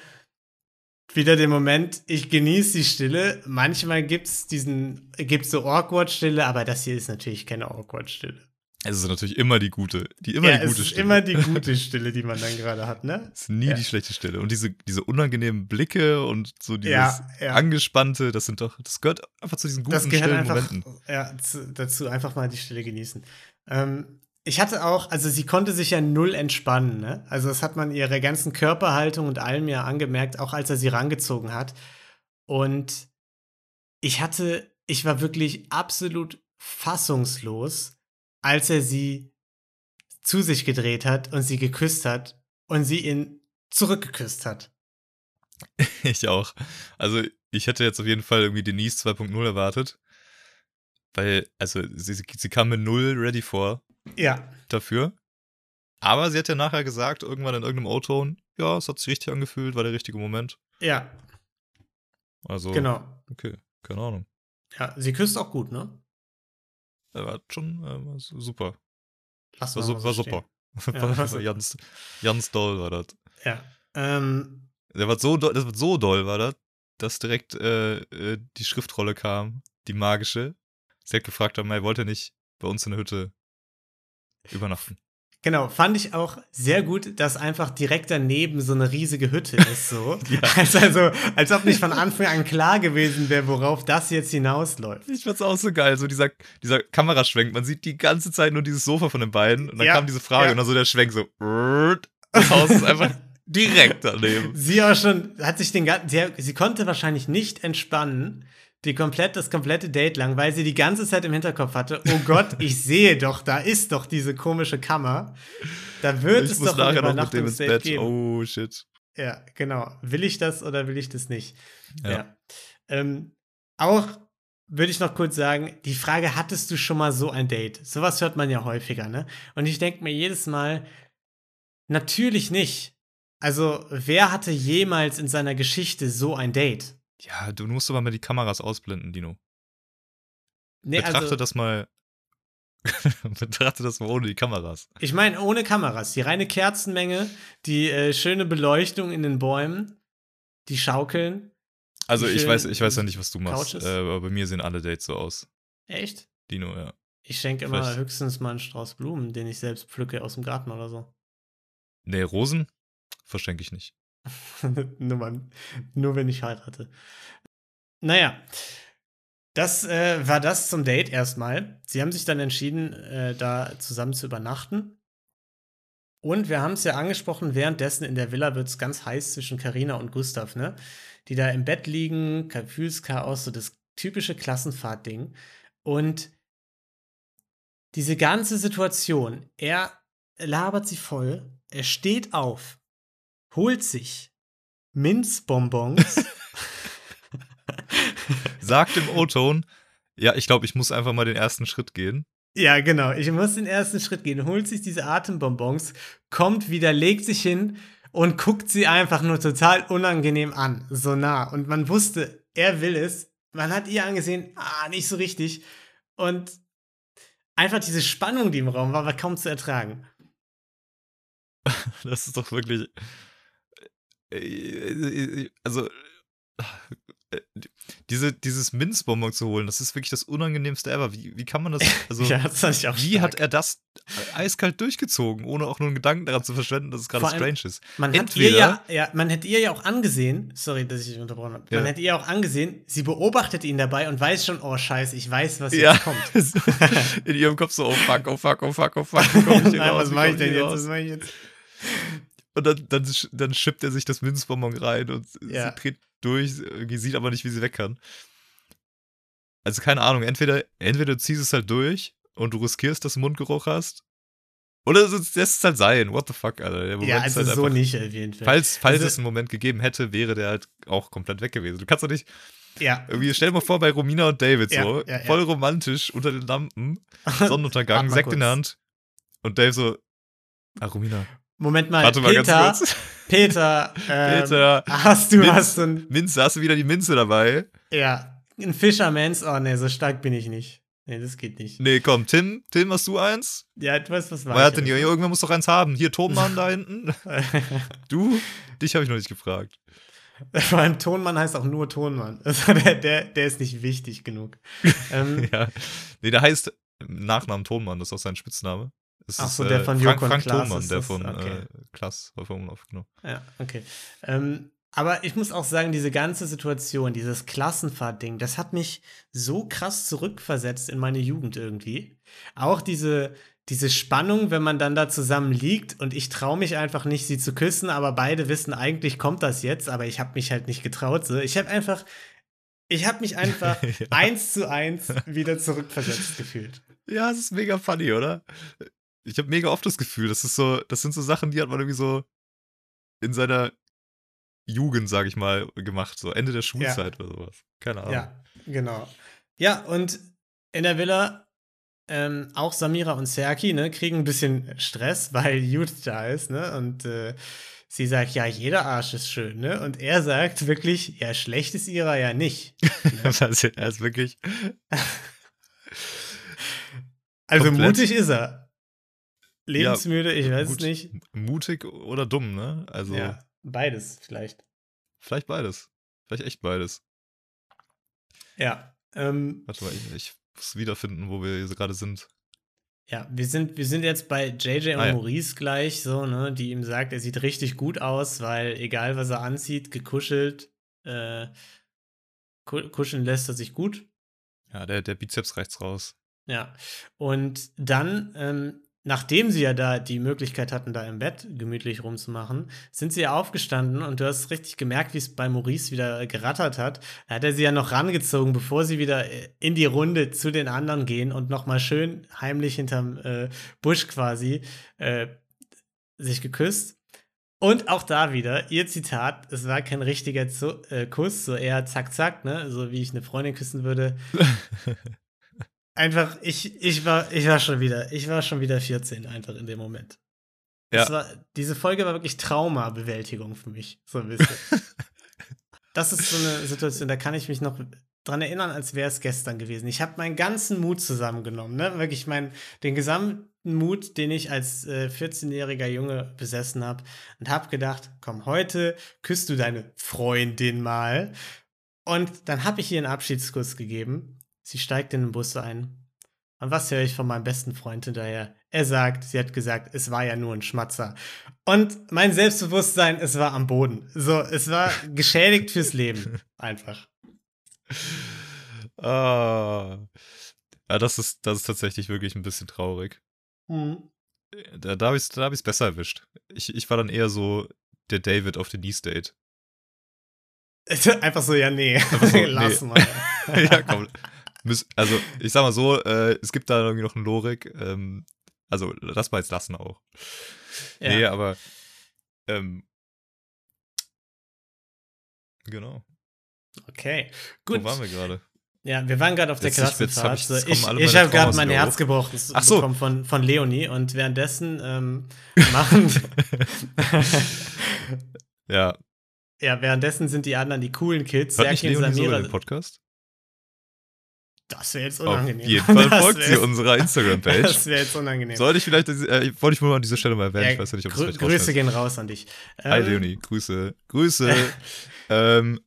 wieder den Moment, ich genieße die Stille. Manchmal gibt es diesen, gibt's so Awkward-Stille, aber das hier ist natürlich keine Awkward-Stille. Es ist natürlich immer die gute, die immer ja, die es gute ist Stille. immer die gute Stille, die man dann gerade hat, ne? Es ist nie Ja. die schlechte Stille. Und diese, diese unangenehmen Blicke und so dieses ja. angespannte, das sind doch, das gehört einfach zu diesen guten, das gehört stillen einfach Momenten. ja, zu, dazu, einfach mal die Stille genießen. Ähm, ich hatte auch, also sie konnte sich ja null entspannen, ne? Also das hat man ihrer ganzen Körperhaltung und allem ja angemerkt, auch als er sie rangezogen hat. Und ich hatte, ich war wirklich absolut fassungslos, als er sie zu sich gedreht hat und sie geküsst hat und sie ihn zurückgeküsst hat. Ich auch. Also, ich hätte jetzt auf jeden Fall irgendwie Denise 2.0 erwartet. Weil, also, sie, sie kam mit null ready vor Ja, dafür. Aber sie hat ja nachher gesagt, irgendwann in irgendeinem O-Ton, ja, es hat sich richtig angefühlt, war der richtige Moment. ja, Also, genau. okay, keine Ahnung. Ja, sie küsst auch gut, ne? Er war schon äh, super. Lass War, mal war so super. Ja, war, ganz, ganz doll war das. Ja. Ähm, Der war so doll, das war so doll war das, dass direkt äh, äh, die Schriftrolle kam, die magische. Sie hat gefragt, er wollte nicht bei uns in der Hütte übernachten. genau, fand ich auch sehr gut, dass einfach direkt daneben so eine riesige Hütte ist, so. als, also, als ob nicht von Anfang an klar gewesen wäre, worauf das jetzt hinausläuft. Ich fand's auch so geil, so dieser, dieser Kameraschwenk. Man sieht die ganze Zeit nur dieses Sofa von den beiden und dann Ja, kam diese Frage ja. und dann so der Schwenk so. Das Haus ist einfach Direkt daneben. Sie auch schon, hat sich den ganzen, sie, sie konnte wahrscheinlich nicht entspannen, die komplett, das komplette Date lang, weil sie die ganze Zeit im Hinterkopf hatte, oh Gott, ich sehe doch, da ist doch diese komische Kammer. Da wird ich es muss doch nachher noch mit dem ins Bett. geben. Oh, shit. Ja, genau. Will ich das oder will ich das nicht? Ja. Ja. Ähm, auch würde ich noch kurz sagen, die Frage, hattest du schon mal so ein Date? Sowas hört man ja häufiger, ne? Und ich denke mir jedes Mal, natürlich nicht. Also, wer hatte jemals in seiner Geschichte so ein Date? Ja, du musst aber mal die Kameras ausblenden, Dino. Nee, Betrachte also, das mal. Betrachte das mal ohne die Kameras. ich meine, ohne Kameras. Die reine Kerzenmenge, die äh, schöne Beleuchtung in den Bäumen, die Schaukeln. Also Wie ich weiß, ich weiß ja nicht, was du machst, äh, aber bei mir sehen alle Dates so aus. Echt? Dino, ja. Ich schenke immer Vielleicht- höchstens mal einen Strauß Blumen, den ich selbst pflücke aus dem Garten oder so. Nee, Rosen verschenke ich nicht. nur, man, nur wenn ich heirate. Naja, das äh, war das zum Date erstmal. Sie haben sich dann entschieden, äh, da zusammen zu übernachten. Und wir haben es ja angesprochen, währenddessen in der Villa wird es ganz heiß zwischen Karina und Gustav, ne? Die da im Bett liegen, Gefühlschaos, so das typische Klassenfahrt-Ding. Und diese ganze Situation, er labert sie voll, er steht auf, holt sich Minzbonbons. Sagt im O-Ton, ja, ich glaube, ich muss einfach mal den ersten Schritt gehen. ja, genau. Ich muss den ersten Schritt gehen, holt sich diese Atembonbons, kommt wieder, legt sich hin und guckt sie einfach nur total unangenehm an. So nah. Und man wusste, er will es. Man hat ihr angesehen, ah, nicht so richtig. Und einfach diese Spannung, die im Raum war, war kaum zu ertragen. Das ist doch wirklich. Äh, Also. äh, Diese, dieses Minzbonbon zu holen, das ist wirklich das Unangenehmste ever. Wie, wie kann man das. Also, ja, das wie stark. hat er das eiskalt durchgezogen, ohne auch nur einen Gedanken daran zu verschwenden, dass es gerade strange ist? Man hat Entweder- ihr ja, ja, man hätte ihr ja auch angesehen, sorry, dass ich dich unterbrochen habe, Ja. man hätte ihr auch angesehen, sie beobachtet ihn dabei und weiß schon, oh scheiße, ich weiß, was jetzt kommt. in ihrem Kopf so, oh fuck, oh fuck, oh fuck, oh fuck. Nein, was mache ich denn jetzt? Was mache ich jetzt? Und dann, dann, dann schippt er sich das Minzbonbon rein und Ja. sie dreht durch, sieht aber nicht, wie sie weg kann. Also keine Ahnung, entweder, entweder du ziehst es halt durch und du riskierst, dass du Mundgeruch hast, oder lässt es halt sein. What the fuck, Alter. Der Moment Ja, ist also halt so einfach, nicht auf jeden Fall. Falls, falls Also- es einen Moment gegeben hätte, wäre der halt auch komplett weg gewesen. Du kannst doch nicht, ja, irgendwie, stell dir mal vor, bei Romina und David Ja, so, ja, ja. voll romantisch, unter den Lampen, Sonnenuntergang, Sekt in der kurz. Hand. Und Dave so, ah, Romina, Moment mal, warte mal Peter, ganz kurz. Peter, ähm, Peter, hast du, Minz- hast du ein, Minze, hast du wieder die Minze dabei? ja, ein Fisherman's, oh ne, so stark bin ich nicht. Nee, das geht nicht. Nee, komm, Tim, Tim, hast du eins? Ja, du weißt, was war. Wer hat denn hier? Irgendwer muss doch eins haben. Hier, Tonmann da hinten. Du? Dich habe ich noch nicht gefragt. Vor allem Tonmann heißt auch nur Tonmann. Also der, der, der ist nicht wichtig genug. ähm, Ja. Nee, der heißt Nachnamen Tonmann, das ist auch sein Spitzname. Das Ach ist, so, der äh, von Frank, Joko und Frank Thonmann, ist der von okay. äh, Klaas bei Formulauf, genau. Ja, okay. Ähm, aber ich muss auch sagen, diese ganze Situation, dieses Klassenfahrt-Ding, das hat mich so krass zurückversetzt in meine Jugend irgendwie. Auch diese, diese Spannung, wenn man dann da zusammen liegt und ich traue mich einfach nicht, sie zu küssen, aber beide wissen, eigentlich kommt das jetzt, aber ich habe mich halt nicht getraut. So. Ich habe einfach, ich habe mich einfach Ja. eins zu eins wieder zurückversetzt gefühlt. Ja, es ist mega funny, oder? Ich habe mega oft das Gefühl, das ist so, das sind so Sachen, die hat man irgendwie so in seiner Jugend, sag ich mal, gemacht, so Ende der Schulzeit oder sowas. Keine Ahnung. Ja, genau. Ja, und in der Villa ähm, auch Samira und Serki, ne, kriegen ein bisschen Stress, weil Judith da ist, ne? Und äh, sie sagt, ja, jeder Arsch ist schön, ne? Und er sagt wirklich, ja, schlecht ist ihrer ja nicht. Also, er ist wirklich. Also mutig ist er. Lebensmüde, ich weiß gut. es nicht. mutig oder dumm, ne? Also, Ja, beides vielleicht. vielleicht beides. Vielleicht echt beides. Ja. Ähm, Warte mal, ich, ich muss wiederfinden, wo wir gerade sind. Ja, wir sind, wir sind jetzt bei JJ und Ah, ja. Maurice gleich, so, ne, die ihm sagt, er sieht richtig gut aus, weil egal was er anzieht, gekuschelt, äh, ku- kuscheln lässt er sich gut. Ja, der, der Bizeps reicht's raus. Ja. Und dann ähm, nachdem sie ja da die Möglichkeit hatten, da im Bett gemütlich rumzumachen, sind sie ja aufgestanden und du hast richtig gemerkt, wie es bei Maurice wieder gerattert hat. Da hat er sie ja noch rangezogen, bevor sie wieder äh, in die Runde zu den anderen gehen und nochmal schön heimlich hinterm äh, Busch quasi äh, sich geküsst. Und auch da wieder, ihr Zitat, es war kein richtiger äh, Kuss, so eher zack, zack, ne? So wie ich eine Freundin küssen würde. einfach, ich, ich war, ich war schon wieder, ich war schon wieder 14 einfach in dem Moment. Ja. War, diese Folge war wirklich Traumabewältigung für mich, so ein bisschen. das ist so eine Situation, da kann ich mich noch dran erinnern, als wäre es gestern gewesen. Ich habe meinen ganzen Mut zusammengenommen, ne? Wirklich mein, den gesamten Mut, den ich als äh, 14-jähriger Junge besessen habe und habe gedacht, komm, heute küsst du deine Freundin mal. Und dann habe ich ihr einen Abschiedskuss gegeben. Sie steigt in den Bus ein. Und was höre ich von meinem besten Freund hinterher? Er sagt, sie hat gesagt, es war ja nur ein Schmatzer. Und mein Selbstbewusstsein, es war am Boden. So, es war geschädigt fürs Leben. Einfach. Ah. Ja, das ist, das ist tatsächlich wirklich ein bisschen traurig. Mhm. Da, da habe ich es hab besser erwischt. Ich, ich war dann eher so der David auf the Knee-State. Einfach so, ja, nee. so, Lass nee. mal. ja, komm. Also, ich sag mal so, äh, es gibt da irgendwie noch einen Lorik. Ähm, also, lass mal jetzt lassen auch. Ja. Nee, aber. Ähm, genau. Okay, gut. Wo waren wir gerade? Ja, wir waren gerade auf der Jetzt- ich- Klassenfahrt. ich- ich ich meine habe gerade mein Herz gebrochen Ach so. bekommen von, von Leonie und währenddessen ähm, machen. Ja. ja, währenddessen sind die anderen die coolen Kids. Hört nicht Serki und Leonie sogar Samira. den Podcast? Das wäre jetzt Auf unangenehm. jeden Fall Das folgt sie unserer Instagram-Page. Das wäre jetzt unangenehm. Sollte ich vielleicht, äh, wollte ich mal an dieser Stelle mal erwähnen, Ja, ich weiß ja nicht, ob es grü vielleicht Grüße gehen raus an dich. Hi Ähm, Leonie, Grüße, Grüße. ähm,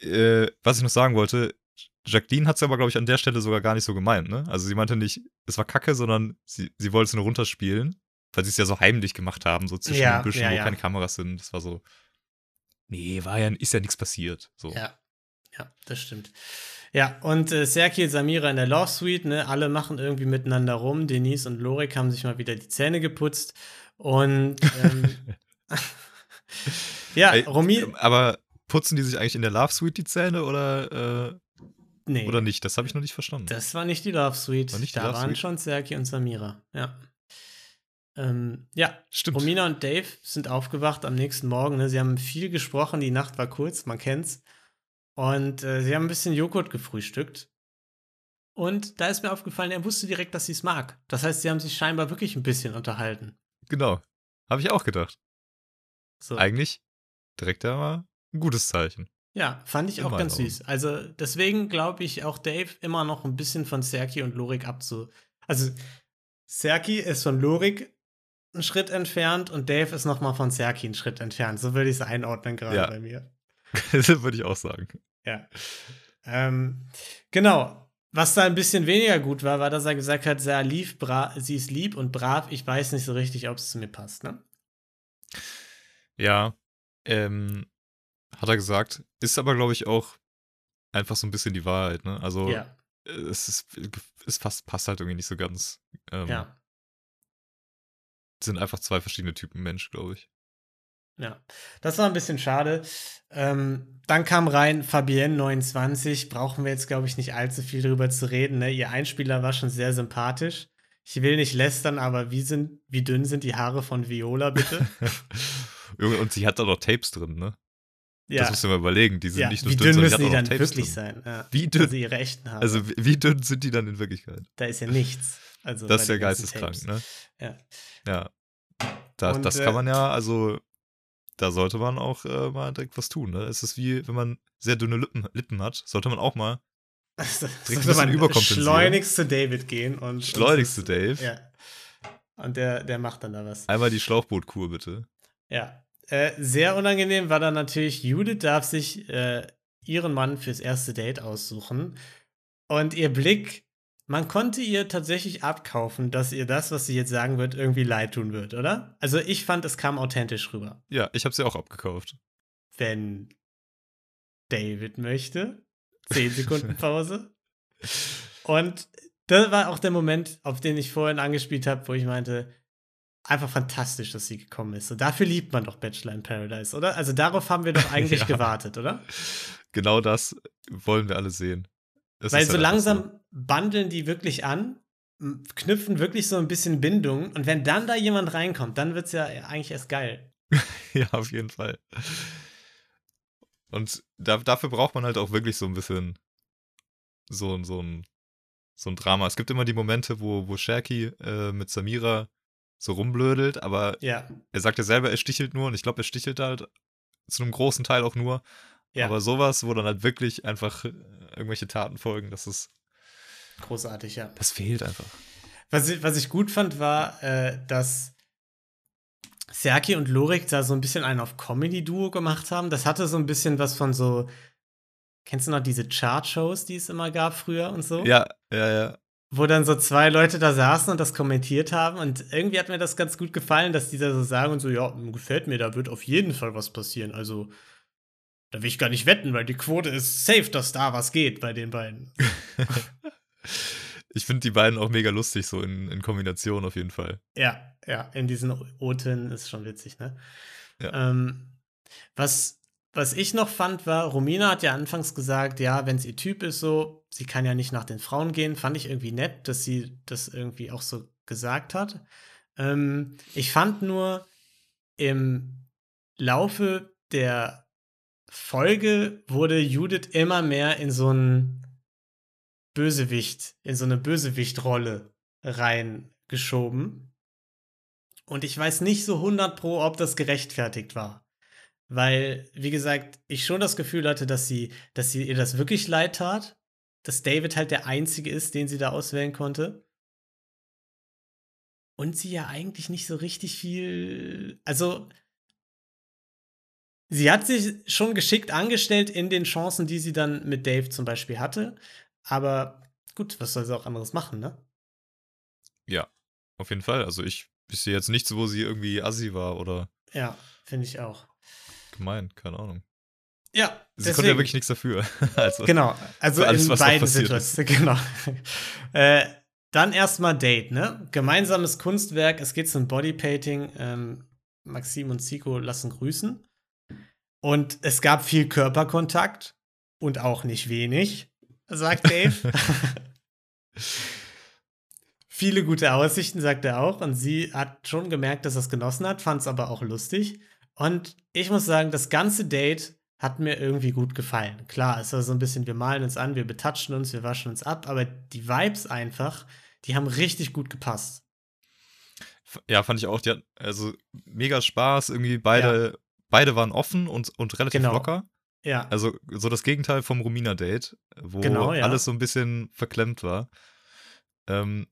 äh, was ich noch sagen wollte, Jacqueline hat es aber, glaube ich, an der Stelle sogar gar nicht so gemeint, ne? Also sie meinte nicht, es war kacke, sondern sie, sie wollte es nur runterspielen, weil sie es ja so heimlich gemacht haben, so zwischen Ja, den Büschen, ja, wo ja. keine Kameras sind. Das war so, nee, war ja, ist ja nichts passiert. So. Ja, ja, das stimmt. Ja, und äh, Serki und Samira in der Love Suite, ne, alle machen irgendwie miteinander rum. Denise und Lorik haben sich mal wieder die Zähne geputzt. Und ähm, ja, Ey, Romy, Aber putzen die sich eigentlich in der Love Suite die Zähne oder, äh, nee, oder nicht? Das habe ich noch nicht verstanden. das war nicht die Love Suite. War nicht die da Love waren Suite? schon Serki und Samira, ja. Ähm, ja, Stimmt. Romina und Dave sind aufgewacht am nächsten Morgen. Ne? Sie haben viel gesprochen, die Nacht war kurz, man kennt's. Und äh, sie haben ein bisschen Joghurt gefrühstückt. Und da ist mir aufgefallen, er wusste direkt, dass sie es mag. Das heißt, sie haben sich scheinbar wirklich ein bisschen unterhalten. Genau. Habe ich auch gedacht. So. Eigentlich direkt einmal ein gutes Zeichen. Ja, fand ich auch ganz Augen. süß. Also deswegen glaube ich auch Dave immer noch ein bisschen von Serki und Lorik abzu. Also Serki ist von Lorik einen Schritt entfernt und Dave ist noch mal von Serki einen Schritt entfernt. So würde ich es einordnen gerade Ja. bei mir. Das würde ich auch sagen. Ja. Ähm, genau. Was da ein bisschen weniger gut war, war, dass er gesagt hat, sie, lief bra sie ist lieb und brav. Ich weiß nicht so richtig, ob es zu mir passt. Ne? Ja, ähm, hat er gesagt. Ist aber, glaube ich, auch einfach so ein bisschen die Wahrheit, ne? Also, Ja, äh, es ist, es fast, passt halt irgendwie nicht so ganz. Ähm, ja, Sind einfach zwei verschiedene Typen Mensch, glaube ich. Ja. Das war ein bisschen schade. Ähm, dann kam rein Fabienne 29. Brauchen wir jetzt, glaube ich, nicht allzu viel drüber zu reden. Ne? Ihr Einspieler war schon sehr sympathisch. Ich will nicht lästern, aber wie, sind, wie dünn sind die Haare von Viola, bitte? Und sie hat da noch Tapes drin, ne? ja, Das du mal überlegen. Die sind ja. nicht nur wie dünn, dünn sondern müssen die dann Tapes wirklich drin. sein? Ja. Wie dünn? Also ihre echten Haare. Also, wie, dünn sind die dann in Wirklichkeit? da ist ja nichts. Also Das ist ja geisteskrank, ne? Ja. Ja. Da, Und, das äh, kann man ja, also, da sollte man auch äh, mal direkt was tun, ne? Es ist wie, wenn man sehr dünne Lippen, Lippen hat, sollte man auch mal ein sollte man überkompensieren. schleunigst zu David gehen und schleunigst zu und, Dave. Ja. Und der, der macht dann da was. Einmal die Schlauchbootkur, bitte. Ja. Äh, sehr unangenehm war dann natürlich, Judith darf sich äh, ihren Mann fürs erste Date aussuchen. Und ihr Blick, man konnte ihr tatsächlich abkaufen, dass ihr das, was sie jetzt sagen wird, irgendwie leid tun wird, oder? Also ich fand, es kam authentisch rüber. Ja, ich habe sie auch abgekauft. Wenn David möchte. Zehn Sekunden Pause. Und das war auch der Moment, auf den ich vorhin angespielt habe, wo ich meinte, einfach fantastisch, dass sie gekommen ist. Und dafür liebt man doch Bachelor in Paradise, oder? Also darauf haben wir doch eigentlich Ja. gewartet, oder? Genau das wollen wir alle sehen. Es Weil so halt langsam bandeln die wirklich an, knüpfen wirklich so ein bisschen Bindung. Und wenn dann da jemand reinkommt, dann wird es ja eigentlich erst geil. Ja, auf jeden Fall. Und da, dafür braucht man halt auch wirklich so ein bisschen so, so, ein, so ein Drama. Es gibt immer die Momente, wo, wo Sherky äh, mit Samira so rumblödelt, aber Ja, er sagt ja selber, er stichelt nur und ich glaube, er stichelt halt zu einem großen Teil auch nur. ja, Aber sowas, wo dann halt wirklich einfach äh, irgendwelche Taten folgen, das ist, großartig, ja. das fehlt einfach. Was ich, was ich gut fand, war, äh, dass Serki und Lorik da so ein bisschen einen auf Comedy-Duo gemacht haben. Das hatte so ein bisschen was von so. Kennst du noch diese Chart-Shows, die es immer gab früher und so? Ja, ja, ja. Wo dann so zwei Leute da saßen und das kommentiert haben. Und irgendwie hat mir das ganz gut gefallen, dass die da so sagen und so: Ja, gefällt mir, da wird auf jeden Fall was passieren. Also, da will ich gar nicht wetten, weil die Quote ist safe, dass da was geht bei den beiden. Ich finde die beiden auch mega lustig, so in, in Kombination auf jeden Fall. Ja, ja, in diesen Oten ist schon witzig, ne? Ja. Ähm, was, was ich noch fand, war, Romina hat ja anfangs gesagt, ja, wenn es ihr Typ ist, so, sie kann ja nicht nach den Frauen gehen. Fand ich irgendwie nett, dass sie das irgendwie auch so gesagt hat. Ähm, ich fand nur im Laufe der Folge wurde Judith immer mehr in so einen Bösewicht, in so eine Bösewichtrolle reingeschoben. Und ich weiß nicht so 100 pro, ob das gerechtfertigt war. Weil, wie gesagt, ich schon das Gefühl hatte, dass sie, dass sie ihr das wirklich leid tat. Dass David halt der Einzige ist, den sie da auswählen konnte. Und sie ja eigentlich nicht so richtig viel. Also, sie hat sich schon geschickt angestellt in den Chancen, die sie dann mit Dave zum Beispiel hatte. Aber gut, was soll sie auch anderes machen, ne? Ja, auf jeden Fall. Also ich, ich sehe jetzt nichts, wo sie irgendwie assi war oder Ja, finde ich auch. gemein, keine Ahnung. Ja, Sie konnte ja wirklich nichts dafür. also, Genau, also alles, in beiden. Situationen. Genau. äh, dann erstmal Date, ne? Gemeinsames Kunstwerk, es geht zum Bodypainting. Ähm, Maxim und Zico lassen grüßen. Und es gab viel Körperkontakt und auch nicht wenig, sagt Dave. Viele gute Aussichten, sagt er auch. Und sie hat schon gemerkt, dass er es genossen hat, fand es aber auch lustig. Und ich muss sagen, das ganze Date hat mir irgendwie gut gefallen. Klar, es war so ein bisschen, wir malen uns an, wir betatschen uns, wir waschen uns ab, aber die Vibes einfach, die haben richtig gut gepasst. ja, fand ich auch. Die hat also mega Spaß. Irgendwie beide, beide waren offen und, und relativ Genau. locker. Ja, Also so das Gegenteil vom Romina-Date, wo Genau, ja. alles so ein bisschen verklemmt war. Ähm,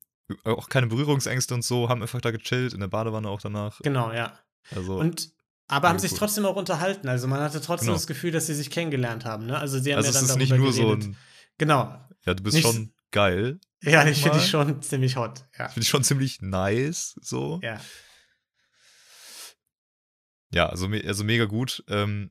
auch keine Berührungsängste und so, haben einfach da gechillt, in der Badewanne auch danach. genau, ja. Also, Und aber haben sich gut. trotzdem auch unterhalten. Also man hatte trotzdem Genau. das Gefühl, dass sie sich kennengelernt haben. Ne? Also sie haben also ja es dann ist darüber nicht nur geredet. so ein, Genau. ja, du bist Nicht- schon geil. Ja, ich finde mal. ich schon ziemlich hot. Ja. Finde ich schon ziemlich nice, so. ja. Ja, also, also mega gut. Ähm,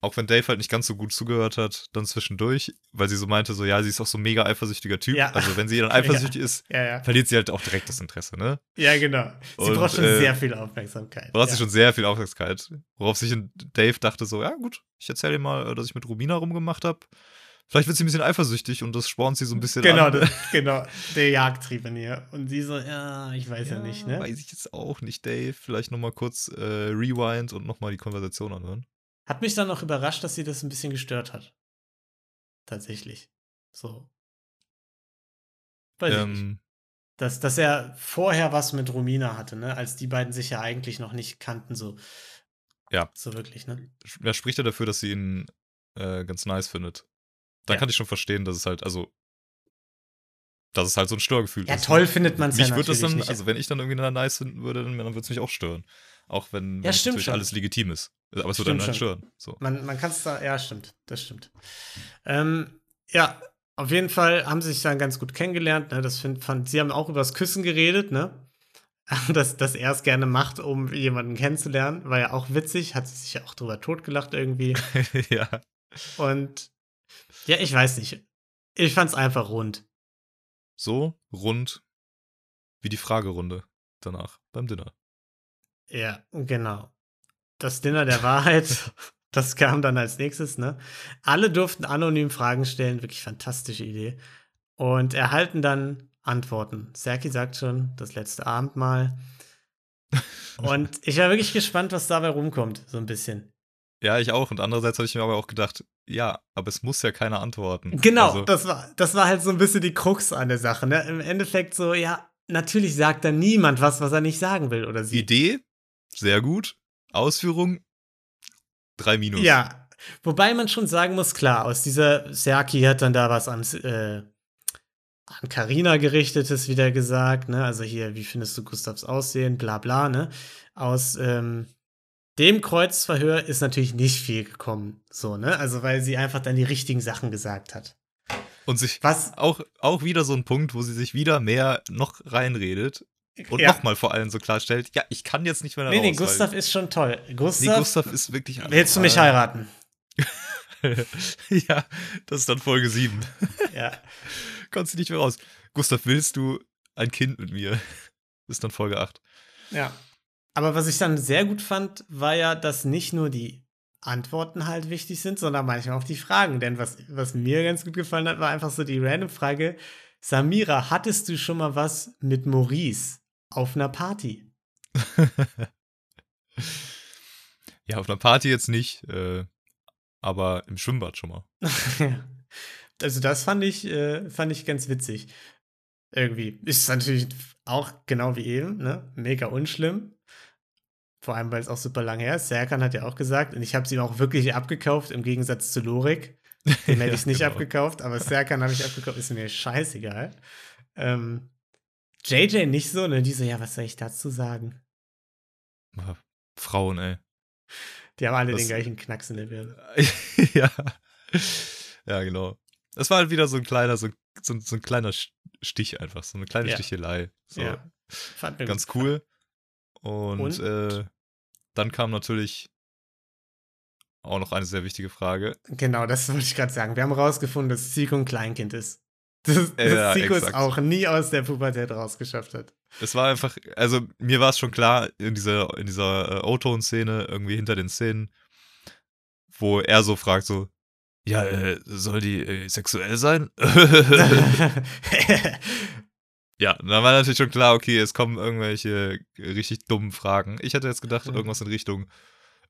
auch wenn Dave halt nicht ganz so gut zugehört hat, dann zwischendurch, weil sie so meinte, so, ja, sie ist auch so ein mega eifersüchtiger Typ. Ja. Also, wenn sie dann eifersüchtig ist, Ja, ja. verliert sie halt auch direkt das Interesse, ne? Ja, genau. Sie Und, braucht schon äh, sehr viel Aufmerksamkeit. Braucht ja. sie schon sehr viel Aufmerksamkeit. Worauf sich Dave dachte so, ja gut, ich erzähle dir mal, dass ich mit Romina rumgemacht habe. Vielleicht wird sie ein bisschen eifersüchtig und das spornt sie so ein bisschen Genau, an. das, genau. Der Jagdtrieb in ihr. Und sie so, ja, ich weiß ja, nicht, ne? Weiß ich jetzt auch nicht, Dave. Vielleicht nochmal kurz äh, rewind und nochmal die Konversation anhören. Hat mich dann noch überrascht, dass sie das ein bisschen gestört hat. Tatsächlich. So. Weiß ich nicht. Ähm, Dass, dass er vorher was mit Romina hatte, ne? Als die beiden sich ja eigentlich noch nicht kannten, so. Ja. So wirklich, ne? wer spricht ja dafür, dass sie ihn äh, ganz nice findet? Dann Ja. kann ich schon verstehen, dass es halt, also, dass es halt so ein Störgefühl Ja, ist. toll ne? findet man es ja Mich würde das dann, nicht. also wenn ich dann irgendwie eine nice finden würde, dann, dann würde es mich auch stören. Auch wenn, Ja, natürlich schon. alles legitim ist. Aber es Stimmt dann halt stören. So. Man, man kann es da, ja, stimmt, das stimmt. Ähm, ja, auf jeden Fall haben sie sich dann ganz gut kennengelernt. Ne? Das find, fand, sie haben auch über das Küssen geredet, ne? Dass, dass er es gerne macht, um jemanden kennenzulernen. War ja auch witzig, hat sie sich ja auch drüber totgelacht irgendwie. ja. Und ja, ich weiß nicht. Ich fand's einfach rund. so rund wie die Fragerunde danach beim Dinner. Ja, genau. Das Dinner der Wahrheit, das kam dann als nächstes, ne? Alle durften anonym Fragen stellen, wirklich fantastische Idee. Und erhalten dann Antworten. Serki sagt schon, das letzte Abendmahl. Und ich war wirklich gespannt, was dabei rumkommt, so ein bisschen. Ja, ich auch. Und andererseits habe ich mir aber auch gedacht, ja, aber es muss ja keiner antworten. Genau, Also, das, war, das war halt so ein bisschen die Krux an der Sache. Ne? Im Endeffekt so, ja, natürlich sagt da niemand was, was er nicht sagen will oder sie. Idee, sehr gut. Ausführung, drei Minus. Ja, wobei man schon sagen muss, klar, aus dieser Serki hat dann da was ans, äh, an Carina gerichtetes wieder gesagt, ne? Also hier, wie findest du Gustavs Aussehen, bla bla, ne? Aus ähm, dem Kreuzverhör ist natürlich nicht viel gekommen, so, ne? Also weil sie einfach dann die richtigen Sachen gesagt hat. Und sich Was? auch, auch wieder so ein Punkt, wo sie sich wieder mehr noch reinredet und Ja. nochmal vor allem so klarstellt, ja, ich kann jetzt nicht mehr Nee, nee, raus, weil- Gustav ist schon toll. Nee, Gustav, Gustav ist wirklich. willst du mich heiraten? ja, das ist dann Folge 7. Ja. Kommst du nicht mehr raus. Gustav, willst du ein Kind mit mir? Das ist dann Folge 8. Ja. Aber was ich dann sehr gut fand, war ja, dass nicht nur die Antworten halt wichtig sind, sondern manchmal auch die Fragen. Denn was, was mir ganz gut gefallen hat, war einfach so die random Frage: Samira, hattest du schon mal was mit Maurice auf einer Party? Ja, auf einer Party jetzt nicht, äh, aber im Schwimmbad schon mal. also, das fand ich, äh, fand ich ganz witzig. Irgendwie. Ist natürlich auch genau wie eben, ne? Mega unschlimm. Vor allem, weil es auch super lang her ist. Serkan hat ja auch gesagt, und ich habe es ihm auch wirklich abgekauft, im Gegensatz zu Lorik. Dem hätte ich es nicht genau. abgekauft, aber Serkan habe ich abgekauft, ist mir scheißegal. Ähm, JJ nicht so, ne? Die so, ja, was soll ich dazu sagen? Frauen, ey. Die haben alle Das- den gleichen Knacks in der Birne. ja. Ja, genau. Das war halt wieder so ein kleiner, so, so, so ein kleiner Stich einfach, so eine kleine Ja. Stichelei. So. Ja. Fand Ganz gut. cool. Und, Und? Äh, dann kam natürlich auch noch eine sehr wichtige Frage. Genau, das wollte ich gerade sagen. Wir haben rausgefunden, dass Zico ein Kleinkind ist. Dass, dass Ja, Zico es auch nie aus der Pubertät rausgeschafft hat. Es war einfach, also mir war es schon klar in dieser, in dieser äh, O-Ton-Szene, irgendwie hinter den Szenen, wo er so fragt, so, ja, äh, soll die äh, sexuell sein? ja, dann war natürlich schon klar, okay, es kommen irgendwelche richtig dummen Fragen. Ich hätte jetzt gedacht, Mhm. irgendwas in Richtung,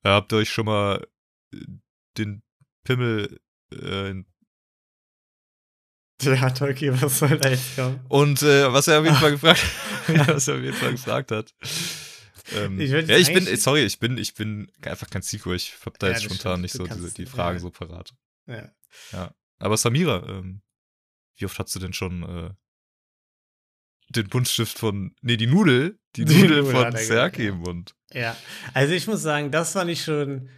äh, habt ihr euch schon mal äh, den Pimmel äh, in ja, Tolki, was soll da jetzt kommen? Und äh, was er auf jeden Fall gefragt, was er auf jeden Fall gefragt hat. Ähm, Ich ja, ich bin, sorry, ich bin, ich bin einfach kein Zico. Ich hab da Ja, jetzt spontan stimmt. nicht Du so kannst- diese, die ja, Fragen ja. so parat. Ja. Aber Samira, ähm, wie oft hast du denn schon äh, den Buntstift von, nee, die Nudel, die, Die Nudel Nudel von hat er Serki im Mund? ja. Also ich muss sagen, das fand ich schon.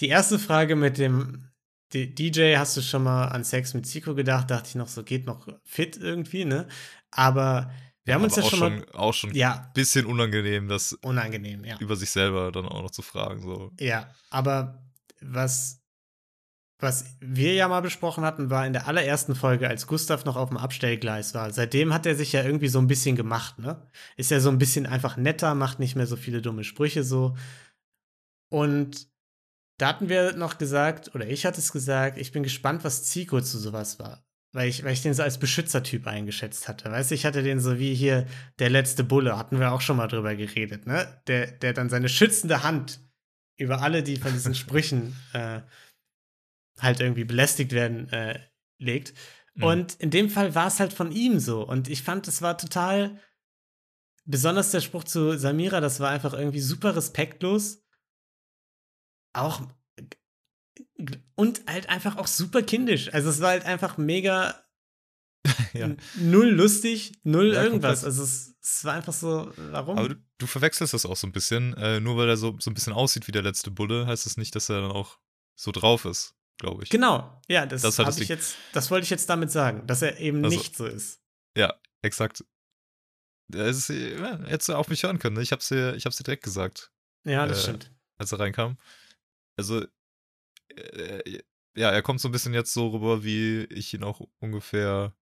Die erste Frage mit dem DJ, hast du schon mal an Sex mit Zico gedacht? Dachte ich noch, so geht noch fit irgendwie, ne? Aber wir haben uns ja schon mal. auch schon Ja, bisschen unangenehm, das unangenehm, ja. über sich selber dann auch noch zu fragen. So. Ja, aber was, was wir ja mal besprochen hatten, war in der allerersten Folge, als Gustav noch auf dem Abstellgleis war. Seitdem hat er sich ja irgendwie so ein bisschen gemacht, ne? Ist ja so ein bisschen einfach netter, macht nicht mehr so viele dumme Sprüche so. Und da hatten wir noch gesagt, oder ich hatte es gesagt, ich bin gespannt, was Zico zu sowas war. Weil ich, weil ich den so als Beschützertyp eingeschätzt hatte. Weißt du, ich hatte den so wie hier der letzte Bulle, hatten wir auch schon mal drüber geredet, ne? Der, der dann seine schützende Hand über alle, die von diesen Sprüchen äh, halt irgendwie belästigt werden, äh, legt. Mhm. Und in dem Fall war es halt von ihm so. Und ich fand, es war total, besonders der Spruch zu Samira, das war einfach irgendwie super respektlos. Auch und halt einfach auch super kindisch. Also es war halt einfach mega ja. null lustig, null Ja, irgendwas. komplett. Also es, es war einfach so, warum? Aber du, du verwechselst das auch so ein bisschen. Äh, nur weil er so, so ein bisschen aussieht wie der letzte Bulle, heißt das nicht, dass er dann auch so drauf ist, glaube ich. Genau, ja, das, Das halt das ich jetzt, das wollte ich jetzt damit sagen, dass er eben Also- nicht so ist. Ja, exakt. Es ist, ja, hättest du auf mich hören können. Ne? Ich hab's dir, ich hab's dir direkt gesagt, Ja, das äh, stimmt. als er reinkam. Also, äh, ja, er kommt so ein bisschen jetzt so rüber, wie ich ihn auch ungefähr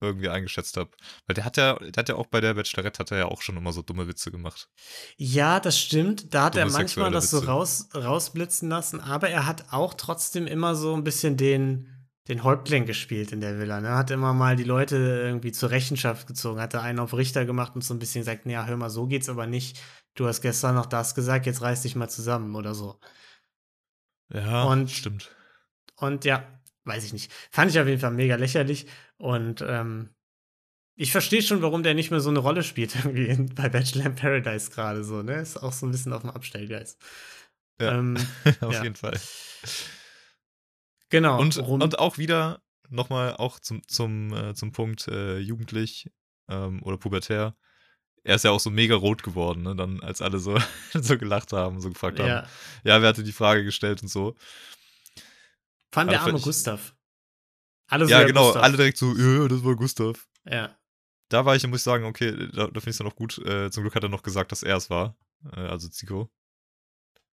irgendwie eingeschätzt habe. Weil der hat ja, der hat ja auch bei der Bachelorette hat er ja auch schon immer so dumme Witze gemacht. Ja, das stimmt. Da hat er Dumme manchmal sexuelle das so raus, rausblitzen lassen, aber er hat auch trotzdem immer so ein bisschen den, den Häuptling gespielt in der Villa. Ne? Hat immer mal die Leute irgendwie zur Rechenschaft gezogen, hat da einen auf Richter gemacht und so ein bisschen gesagt, ja, hör mal, so geht's aber nicht. Du hast gestern noch das gesagt, jetzt reiß dich mal zusammen oder so. Ja, Und- stimmt. Und ja, weiß ich nicht. Fand ich auf jeden Fall mega lächerlich. Und ähm, ich verstehe schon, warum der nicht mehr so eine Rolle spielt irgendwie in, bei Bachelor in Paradise gerade so, ne? Ist auch so ein bisschen auf dem Abstellgeist. Ja. Ähm, Auf ja. jeden Fall. genau. Und, und auch wieder nochmal auch zum, zum, äh, zum Punkt äh, jugendlich ähm, oder pubertär. Er ist ja auch so mega rot geworden, ne? Dann, als alle so, so gelacht haben, so gefragt haben. ja, Ja, wer hatte die Frage gestellt und so. fand der Also arme ich- Gustav. Alle so, ja, genau, Gustav. alle direkt so, ja, das war Gustav. Ja, Da war ich, muss ich sagen, okay, da, da finde ich es dann auch gut. Äh, zum Glück hat er noch gesagt, dass er es war. Äh, also Zico.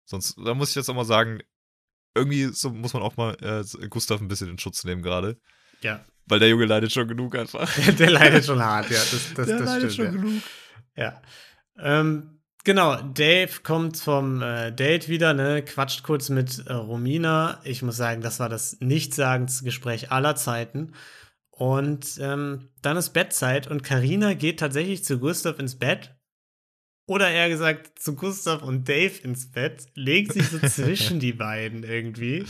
Sonst, da muss ich jetzt auch mal sagen, irgendwie so muss man auch mal äh, Gustav ein bisschen in Schutz nehmen gerade. ja. Weil der Junge leidet schon genug einfach. der leidet schon hart, ja. Das, das, der das leidet stimmt. schon ja. genug. Ja. Ähm, genau, Dave kommt vom äh, Date wieder, ne, quatscht kurz mit äh, Romina. Ich muss sagen, das war das nichtssagendste Gespräch aller Zeiten. Und ähm, dann ist Bettzeit und Karina geht tatsächlich zu Gustav ins Bett. Oder eher gesagt, zu Gustav und Dave ins Bett, legt sich so zwischen die beiden irgendwie.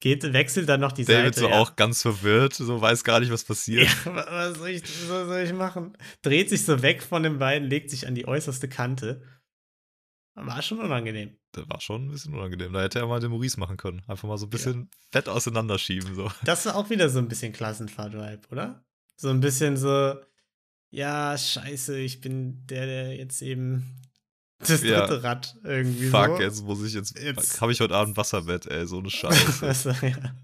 Geht, wechselt dann noch die David Seite. so ja. auch ganz verwirrt, so weiß gar nicht, was passiert. Ja, wa- was soll ich, was soll ich machen? Dreht sich so weg von den beiden, legt sich an die äußerste Kante. War schon unangenehm. Das war schon ein bisschen unangenehm. Da hätte er mal den Maurice machen können. Einfach mal so ein bisschen fett auseinanderschieben. So. Das war auch wieder so ein bisschen Klassenfahrt-Vibe, oder? So ein bisschen so, ja, scheiße, ich bin der, der jetzt eben das Ja. dritte Rad irgendwie Fuck, so. jetzt muss ich jetzt. Jetzt- Habe ich heute Abend Wasserbett, ey, so eine Scheiße. Also, ja.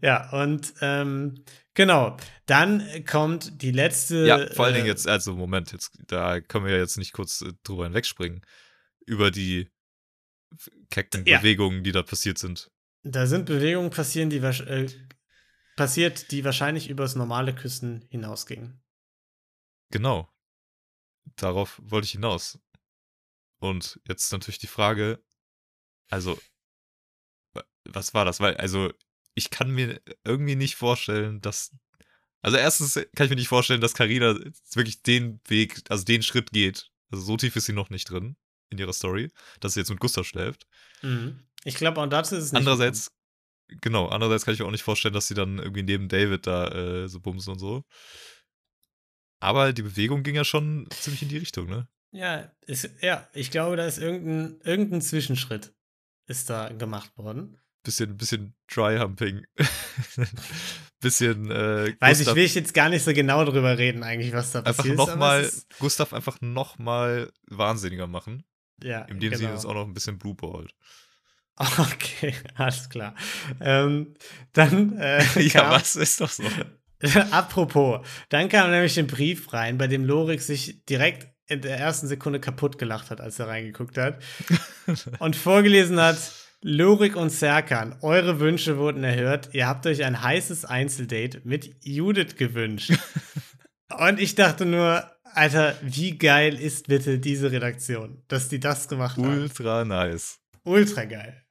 ja, und ähm, genau, dann kommt die letzte. Ja, vor allen Dingen äh, jetzt, also Moment, jetzt, da können wir ja jetzt nicht kurz äh, drüber hinwegspringen. Über die kecken Ja. Bewegungen, die da passiert sind. Da sind Bewegungen passieren, die äh, passiert, die wahrscheinlich übers normale Küssen hinausgingen. Genau. Darauf wollte ich hinaus. Und jetzt natürlich die Frage, also, wa- was war das? Weil, also, ich kann mir irgendwie nicht vorstellen, dass. Also, erstens kann ich mir nicht vorstellen, dass Carina wirklich den Weg, also den Schritt geht. Also, so tief ist sie noch nicht drin in ihrer Story, dass sie jetzt mit Gustav schläft. Mhm. Ich glaube, auch dazu ist es nicht. Andererseits, genau, andererseits kann ich mir auch nicht vorstellen, dass sie dann irgendwie neben David da äh, so bumsen und so. Aber die Bewegung ging ja schon ziemlich in die Richtung, ne? Ja, ist, ja, ich glaube, da ist irgendein, irgendein Zwischenschritt ist da gemacht worden. Bisschen, bisschen Dry-Humping. bisschen, äh, Weiß Gustav ich, will ich jetzt gar nicht so genau drüber reden, eigentlich, was da einfach passiert ist. aber nochmal, ist- Gustav einfach nochmal wahnsinniger machen. Ja, Indem sie genau. jetzt auch noch ein bisschen blueballt. Okay, alles klar. Ähm, dann. Äh, ja, was ist doch so? Apropos, dann kam nämlich ein Brief rein, bei dem Lorik sich direkt in der ersten Sekunde kaputt gelacht hat, als er reingeguckt hat. und vorgelesen hat: Lorik und Serkan, eure Wünsche wurden erhört. Ihr habt euch ein heißes Einzeldate mit Judith gewünscht. und ich dachte nur, Alter, wie geil ist bitte diese Redaktion, dass die das gemacht haben? Ultra nice. Ultra geil.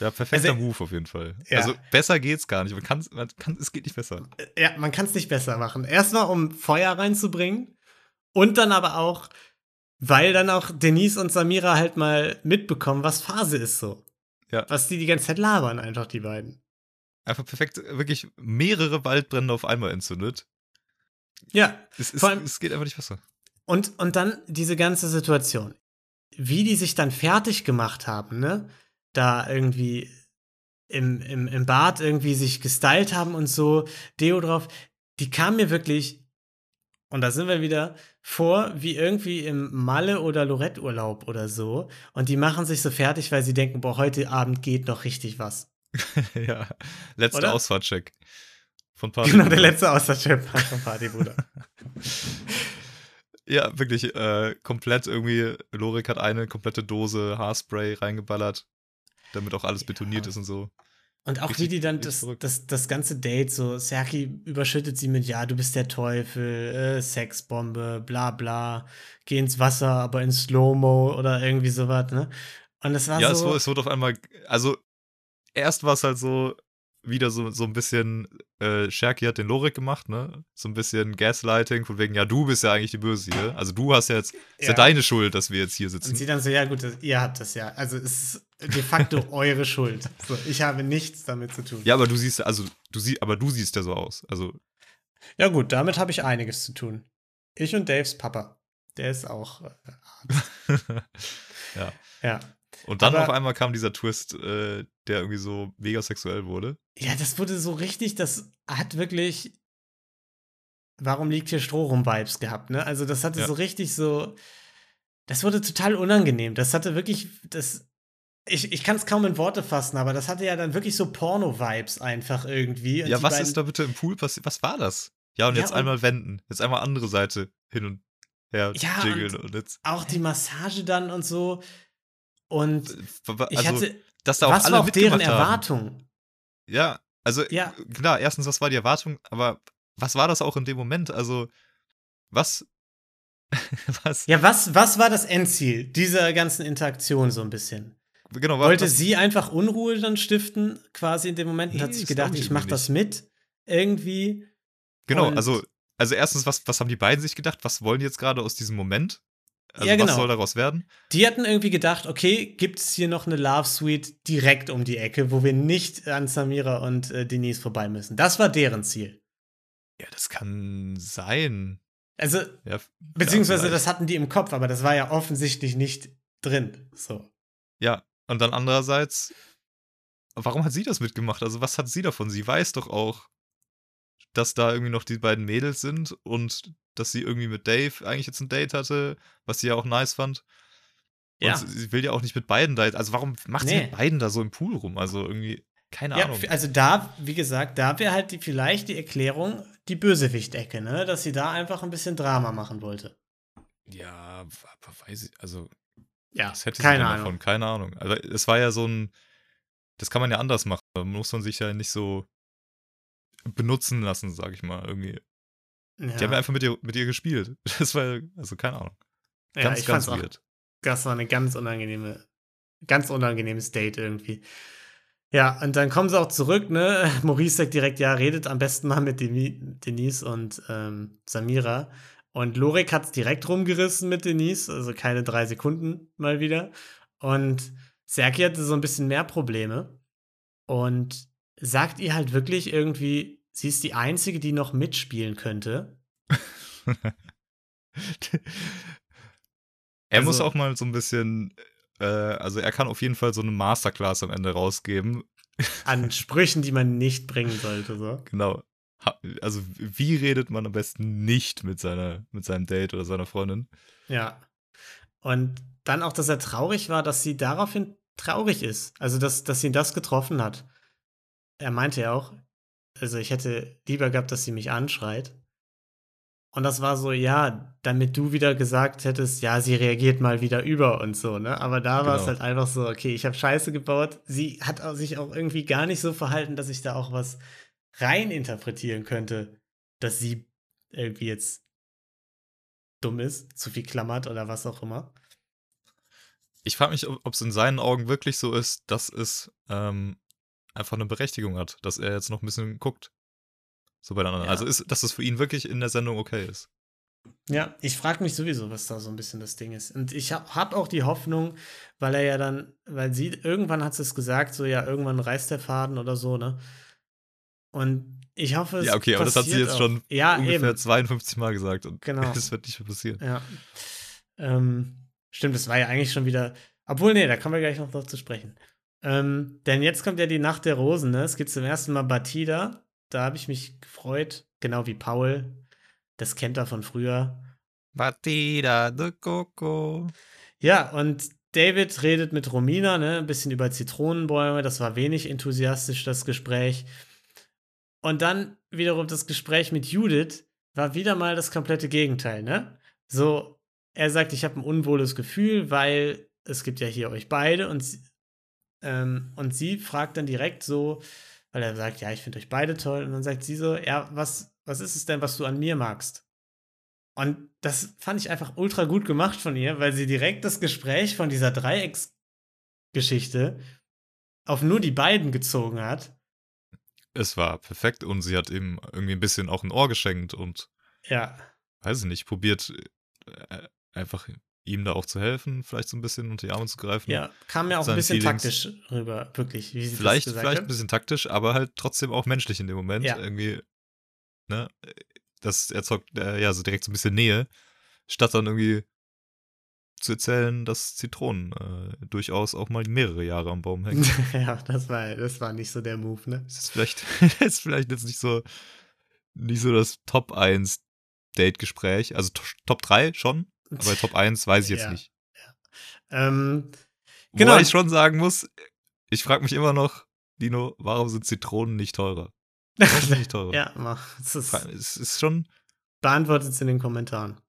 Ja, perfekter Also, Move auf jeden Fall. ja. Also besser geht's gar nicht. Man kann, man kann, es geht nicht besser. Ja, man kann es nicht besser machen. Erstmal, um Feuer reinzubringen und dann aber auch, weil dann auch Denise und Samira halt mal mitbekommen, was Phase ist so. Ja. Was die die ganze Zeit labern, einfach die beiden. Einfach perfekt, wirklich mehrere Waldbrände auf einmal entzündet. Ja, Es, ist, allem- es geht einfach nicht besser. und, und dann diese ganze Situation. Wie die sich dann fertig gemacht haben, ne? Da irgendwie im, im, im Bad irgendwie sich gestylt haben und so, Deo drauf, die kam mir wirklich, und da sind wir wieder, vor wie irgendwie im Malle- oder Lorette-Urlaub oder so. Und die machen sich so fertig, weil sie denken, boah, heute Abend geht noch richtig was. ja. Letzter? Ausfahrtcheck. Von Party. Genau, der letzte Außerchef von Partybruder. Ja, wirklich, äh, komplett irgendwie, Lorik hat eine komplette Dose Haarspray reingeballert, damit auch alles Ja. betoniert ist und so. Und auch wie die dann das, das, das ganze Date so, Serki überschüttet sie mit, ja, du bist der Teufel, äh, Sexbombe, bla bla, geh ins Wasser, aber in Slow-Mo oder irgendwie sowas, ne? Und es war ja, es so. wurde, es wurde auf einmal, also erst war es halt so wieder so, so ein bisschen, äh, Sherky hat den Lorik gemacht, ne? So ein bisschen Gaslighting, von wegen, ja, du bist ja eigentlich die Böse hier. Also du hast ja jetzt, ist ja Ja. deine Schuld, dass wir jetzt hier und sie sitzen. dann so, ja gut, das, ihr habt das ja. Also es ist de facto eure Schuld. So, ich habe nichts damit zu tun. Ja, aber du siehst, also du siehst, aber du siehst ja so aus. Also, Ja, gut, damit habe ich einiges zu tun. Ich und Daves Papa. Der ist auch. Äh, ja. ja. Und dann Aber- auf einmal kam dieser Twist, äh, der irgendwie so mega sexuell wurde. Ja, das wurde so richtig, das hat wirklich. Warum liegt hier Stroh rum Vibes gehabt, ne? Also, das hatte Ja. so richtig so. Das wurde total unangenehm. Das hatte wirklich. Das, ich ich kann es kaum in Worte fassen, aber das hatte ja dann wirklich so Porno-Vibes einfach irgendwie. Und ja, was ist da bitte im Pool passiert? Was war das? Ja, und Ja, jetzt und- einmal wenden. Jetzt einmal andere Seite hin und her Ja, jiggeln. und- Und, jetzt. Auch die Massage dann und so. Und Also, ich hatte. dass da auch Was alle war auch deren haben. Erwartung? Ja, also Ja. klar, erstens, was war die Erwartung, aber was war das auch in dem Moment? Also, was, was, Ja, was, was war das Endziel dieser ganzen Interaktion so ein bisschen? genau, Wollte was, sie einfach Unruhe dann stiften, quasi in dem Moment, und Nee, hat sich gedacht, ich mach das mit, irgendwie. genau, und- also, also erstens, was, was haben die beiden sich gedacht? Was wollen die jetzt gerade aus diesem Moment? Also, Ja, genau. was soll daraus werden? Die hatten irgendwie gedacht, okay, gibt es hier noch eine Love Suite direkt um die Ecke, wo wir nicht an Samira und äh, Denise vorbei müssen. Das war deren Ziel. Ja, das kann sein. Also, Ja, beziehungsweise vielleicht. das hatten die im Kopf, aber das war ja offensichtlich nicht drin. So. Ja, und dann andererseits, warum hat sie das mitgemacht? Also, was hat sie davon? Sie weiß doch auch, dass da irgendwie noch die beiden Mädels sind und dass sie irgendwie mit Dave eigentlich jetzt ein Date hatte, was sie ja auch nice fand. Und Ja. sie- sie will ja auch nicht mit beiden da. Also, warum macht sie Nee. mit beiden da so im Pool rum? Also, irgendwie, keine Ja, Ahnung. also da, wie gesagt, da wäre halt die, vielleicht die Erklärung die Bösewicht-Ecke, ne? Dass sie da einfach ein bisschen Drama machen wollte. Ja, weiß ich, also, Ja, was hätte sie keine denn Ahnung. davon? Keine Ahnung. Also, es war ja so ein, das kann man ja anders machen. Da muss man sich ja nicht so benutzen lassen, sag ich mal, irgendwie. Ja, Die haben ja einfach mit ihr, mit ihr gespielt. Das war, also keine Ahnung. ja, Ganz, ich ganz weird. das war eine ganz unangenehme, ganz unangenehmes Date irgendwie. Ja, und dann kommen sie auch zurück, ne? Maurice sagt direkt, ja, redet am besten mal mit Deni Denise und ähm, Samira. Und Lorik hat's direkt rumgerissen mit Denise, also keine drei Sekunden mal wieder. Und Serki hatte so ein bisschen mehr Probleme und sagt ihr halt wirklich irgendwie, sie ist die Einzige, die noch mitspielen könnte. er muss Also- auch mal so ein bisschen, äh, also er kann auf jeden Fall so eine Masterclass am Ende rausgeben. An Sprüchen, die man nicht bringen sollte, so. Genau. Also wie redet man am besten nicht mit seiner, mit seinem Date oder seiner Freundin? Ja. Und dann auch, dass er traurig war, dass sie daraufhin traurig ist. Also, dass, dass sie das getroffen hat. Er meinte ja auch, also ich hätte lieber gehabt, dass sie mich anschreit. Und das war so, ja, damit du wieder gesagt hättest, ja, sie reagiert mal wieder über und so, ne? Aber da war es Genau. halt einfach so, okay, ich habe Scheiße gebaut. Sie hat sich auch irgendwie gar nicht so verhalten, dass ich da auch was rein interpretieren könnte, dass sie irgendwie jetzt dumm ist, zu viel klammert oder was auch immer. Ich frage mich, ob es in seinen Augen wirklich so ist, dass es ähm, einfach eine Berechtigung hat, dass er jetzt noch ein bisschen guckt. So bei den anderen. Ja. Also ist, dass es für ihn wirklich in der Sendung okay ist. Ja, ich frage mich sowieso, was da so ein bisschen das Ding ist. Und ich habe hab auch die Hoffnung, weil er ja dann, weil sie, irgendwann hat sie es gesagt, so ja, irgendwann reißt der Faden oder so, ne? Und ich hoffe, es Ja, okay, aber das hat sie jetzt auch. schon ja, ungefähr eben. 52 Mal gesagt und Genau. das wird nicht mehr passieren. Ja. Ähm, stimmt, das war ja eigentlich schon wieder. Obwohl, nee, da kommen wir gleich noch drauf zu sprechen. Ähm, denn jetzt kommt ja die Nacht der Rosen, ne? Es gibt zum ersten Mal Batida. Da habe ich mich gefreut, genau wie Paul. Das kennt er von früher. Batida de Coco. Ja, und David redet mit Romina, ne, ein bisschen über Zitronenbäume. Das war wenig enthusiastisch, das Gespräch. Und dann wiederum das Gespräch mit Judith war wieder mal das komplette Gegenteil, ne? So, er sagt, ich habe ein unwohles Gefühl, weil es gibt ja hier euch beide und sie, Ähm, und sie fragt dann direkt so, weil er sagt, ja, ich finde euch beide toll. Und dann sagt sie so, ja, was, was ist es denn, was du an mir magst? Und das fand ich einfach ultra gut gemacht von ihr, weil sie direkt das Gespräch von dieser Dreiecksgeschichte auf nur die beiden gezogen hat. Es war perfekt und sie hat ihm irgendwie ein bisschen auch ein Ohr geschenkt und Ja, weiß ich nicht, probiert äh, einfach ihm da auch zu helfen, vielleicht so ein bisschen unter die Arme zu greifen. ja, kam mir auch ein bisschen Feelings. taktisch rüber, wirklich, wie sie vielleicht, das gesagt vielleicht hat. ein bisschen taktisch, aber halt trotzdem auch menschlich in dem Moment. Ja. Irgendwie, ne, das erzeugt äh, ja so direkt so ein bisschen Nähe, statt dann irgendwie zu erzählen, dass Zitronen äh, durchaus auch mal mehrere Jahre am Baum hängen. ja, das war, das war nicht so der Move, ne? Das ist vielleicht, das ist vielleicht jetzt nicht so, nicht so das Top 1 Date-Gespräch. Also to- Top 3 schon, aber Top 1 weiß ich jetzt Ja. nicht. Ähm, Wobei Genau. ich schon sagen muss, ich frage mich immer noch, Dino, warum sind Zitronen nicht teurer? Warum sind die nicht teurer? ja, mach. Es ist, Es ist schon, beantwortet es in den Kommentaren.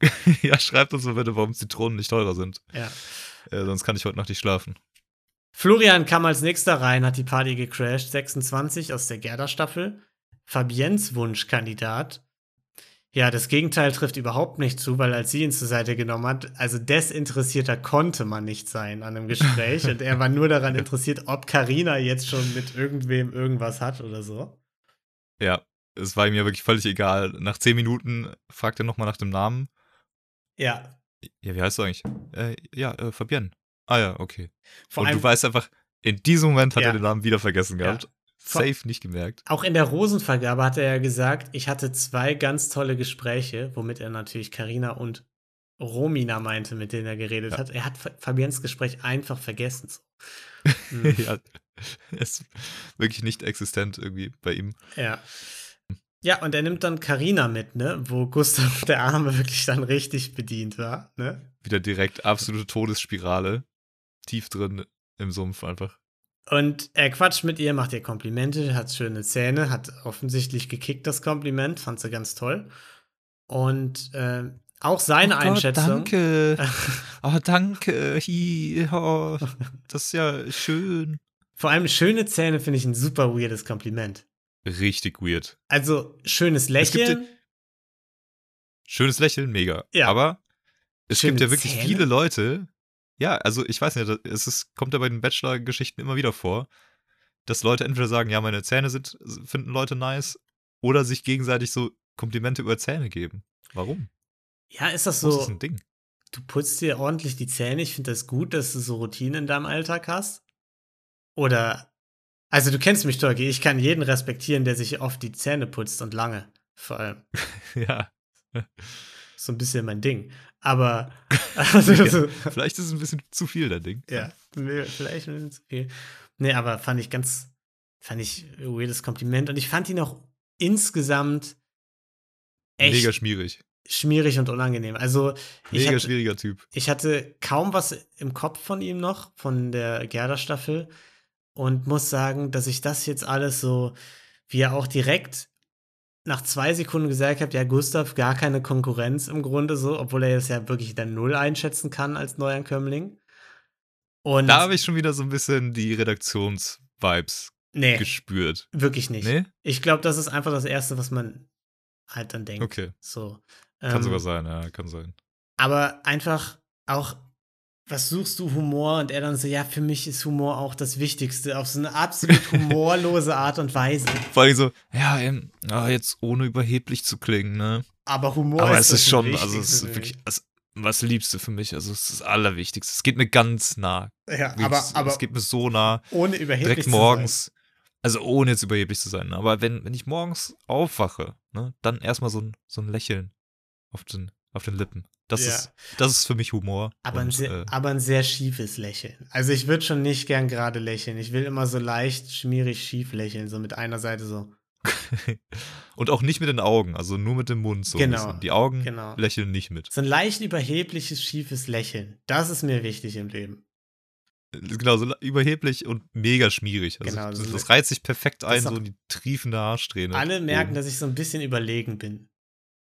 ja, schreibt uns mal bitte, warum Zitronen nicht teurer sind. Ja. Äh, sonst kann ich heute Nacht nicht schlafen. Florian kam als nächster rein, hat die Party gecrashed. 26 aus der Gerda-Staffel. Fabiens Wunschkandidat. Ja, das Gegenteil trifft überhaupt nicht zu, weil als sie ihn zur Seite genommen hat, also desinteressierter konnte man nicht sein an einem Gespräch. und er war nur daran interessiert, ob Karina jetzt schon mit irgendwem irgendwas hat oder so. Ja, es war ihm ja wirklich völlig egal. Nach 10 Minuten fragt er nochmal nach dem Namen. Ja, Ja, wie heißt du eigentlich? Äh, ja, äh, Fabienne. Ah ja, okay. vor Und du weißt einfach, in diesem Moment hat Ja. er den Namen wieder vergessen Ja. gehabt. Vor- Safe nicht gemerkt. Auch in der Rosenvergabe hat er ja gesagt, ich hatte zwei ganz tolle Gespräche, womit er natürlich Karina und Romina meinte, mit denen er geredet Ja. hat. Er hat Fa- Fabiens Gespräch einfach vergessen. Mhm. ja, ist wirklich nicht existent irgendwie bei ihm. ja. Ja, und er nimmt dann Karina mit, ne, wo Gustav der Arme wirklich dann richtig bedient war, ne? Wieder direkt absolute Todesspirale. Tief drin im Sumpf einfach. Und er quatscht mit ihr, macht ihr Komplimente, hat schöne Zähne, hat offensichtlich gekickt das Kompliment, fand sie ganz toll. Und äh, auch seine Einschätzung. danke. Oh, danke. Hi, oh, das ist ja schön. Vor allem schöne Zähne finde ich ein super weirdes Kompliment. Richtig weird. Also schönes Es gibt Lächeln. Schönes Lächeln, mega. Ja. Aber es Schöne gibt ja wirklich Zähne? viele Leute. Ja, also ich weiß nicht, es ist, kommt ja bei den Bachelor-Geschichten immer wieder vor, dass Leute entweder sagen, ja, meine Zähne sind, finden Leute nice, oder sich gegenseitig so Komplimente über Zähne geben. Warum? Ja, ist das So. Das ist ein Ding. Du putzt dir ordentlich die Zähne. Ich finde das gut, dass du so Routinen in deinem Alltag hast. Oder, also du kennst mich, Tolki. Ich kann jeden respektieren, der sich oft die Zähne putzt und lange. Vor allem. ja. So ein bisschen mein Ding. Aber, also, ja. Vielleicht ist es ein bisschen zu viel, dein Ding. ja, vielleicht ein bisschen zu viel. Nee, aber fand ich ganz, fand ich ein weirdes Kompliment. Und ich fand ihn auch insgesamt echt Mega schmierig. schmierig und unangenehm. Also, ich Mega hatte, schwieriger Typ. ich hatte kaum was im Kopf von ihm noch, von der Gerda-Staffel. Und muss sagen, dass ich das jetzt alles so, wie er auch direkt nach zwei Sekunden gesagt hat, ja, Gustav, gar keine Konkurrenz im Grunde so, obwohl er das ja wirklich dann null einschätzen kann als Neuankömmling. Und Da habe ich schon wieder so ein bisschen die Redaktions-Vibes nee, gespürt. wirklich nicht. Nee? Ich glaube, das ist einfach das Erste, was man halt dann denkt. Okay. So. Kann Ähm, sogar sein, ja, kann sein. Aber einfach auch, was suchst du Humor? Und er dann so, ja, für mich ist Humor auch das Wichtigste, auf so eine absolut humorlose Art und Weise. Vor allem so, ja, ähm, ah, jetzt ohne überheblich zu klingen, ne? Aber Humor Aber ist es ist schon, also es ist wirklich, das, was liebst du für mich? Also es ist das Allerwichtigste. Es geht mir ganz nah. Ja, aber, es- aber es geht mir so nah. ohne überheblich Direkt zu morgens. Also ohne jetzt überheblich zu sein. Aber wenn, wenn ich morgens aufwache, ne, dann erstmal so ein, so ein Lächeln auf den, auf den Lippen. Das, Ja. ist, das ist für mich Humor. Aber, ein Und, sehr, äh, aber ein sehr schiefes Lächeln. Also ich würde schon nicht gern gerade lächeln. Ich will immer so leicht schmierig schief lächeln, so mit einer Seite so. und auch nicht mit den Augen, also nur mit dem Mund so. ein Genau. Die Augen genau. lächeln nicht mit. So ein leicht überhebliches, schiefes Lächeln. Das ist mir wichtig im Leben. Genau, so überheblich und mega schmierig. Also Genau, das, das reizt sich perfekt ein, so in die triefende Haarsträhne. Alle merken, oben. dass ich so ein bisschen überlegen bin.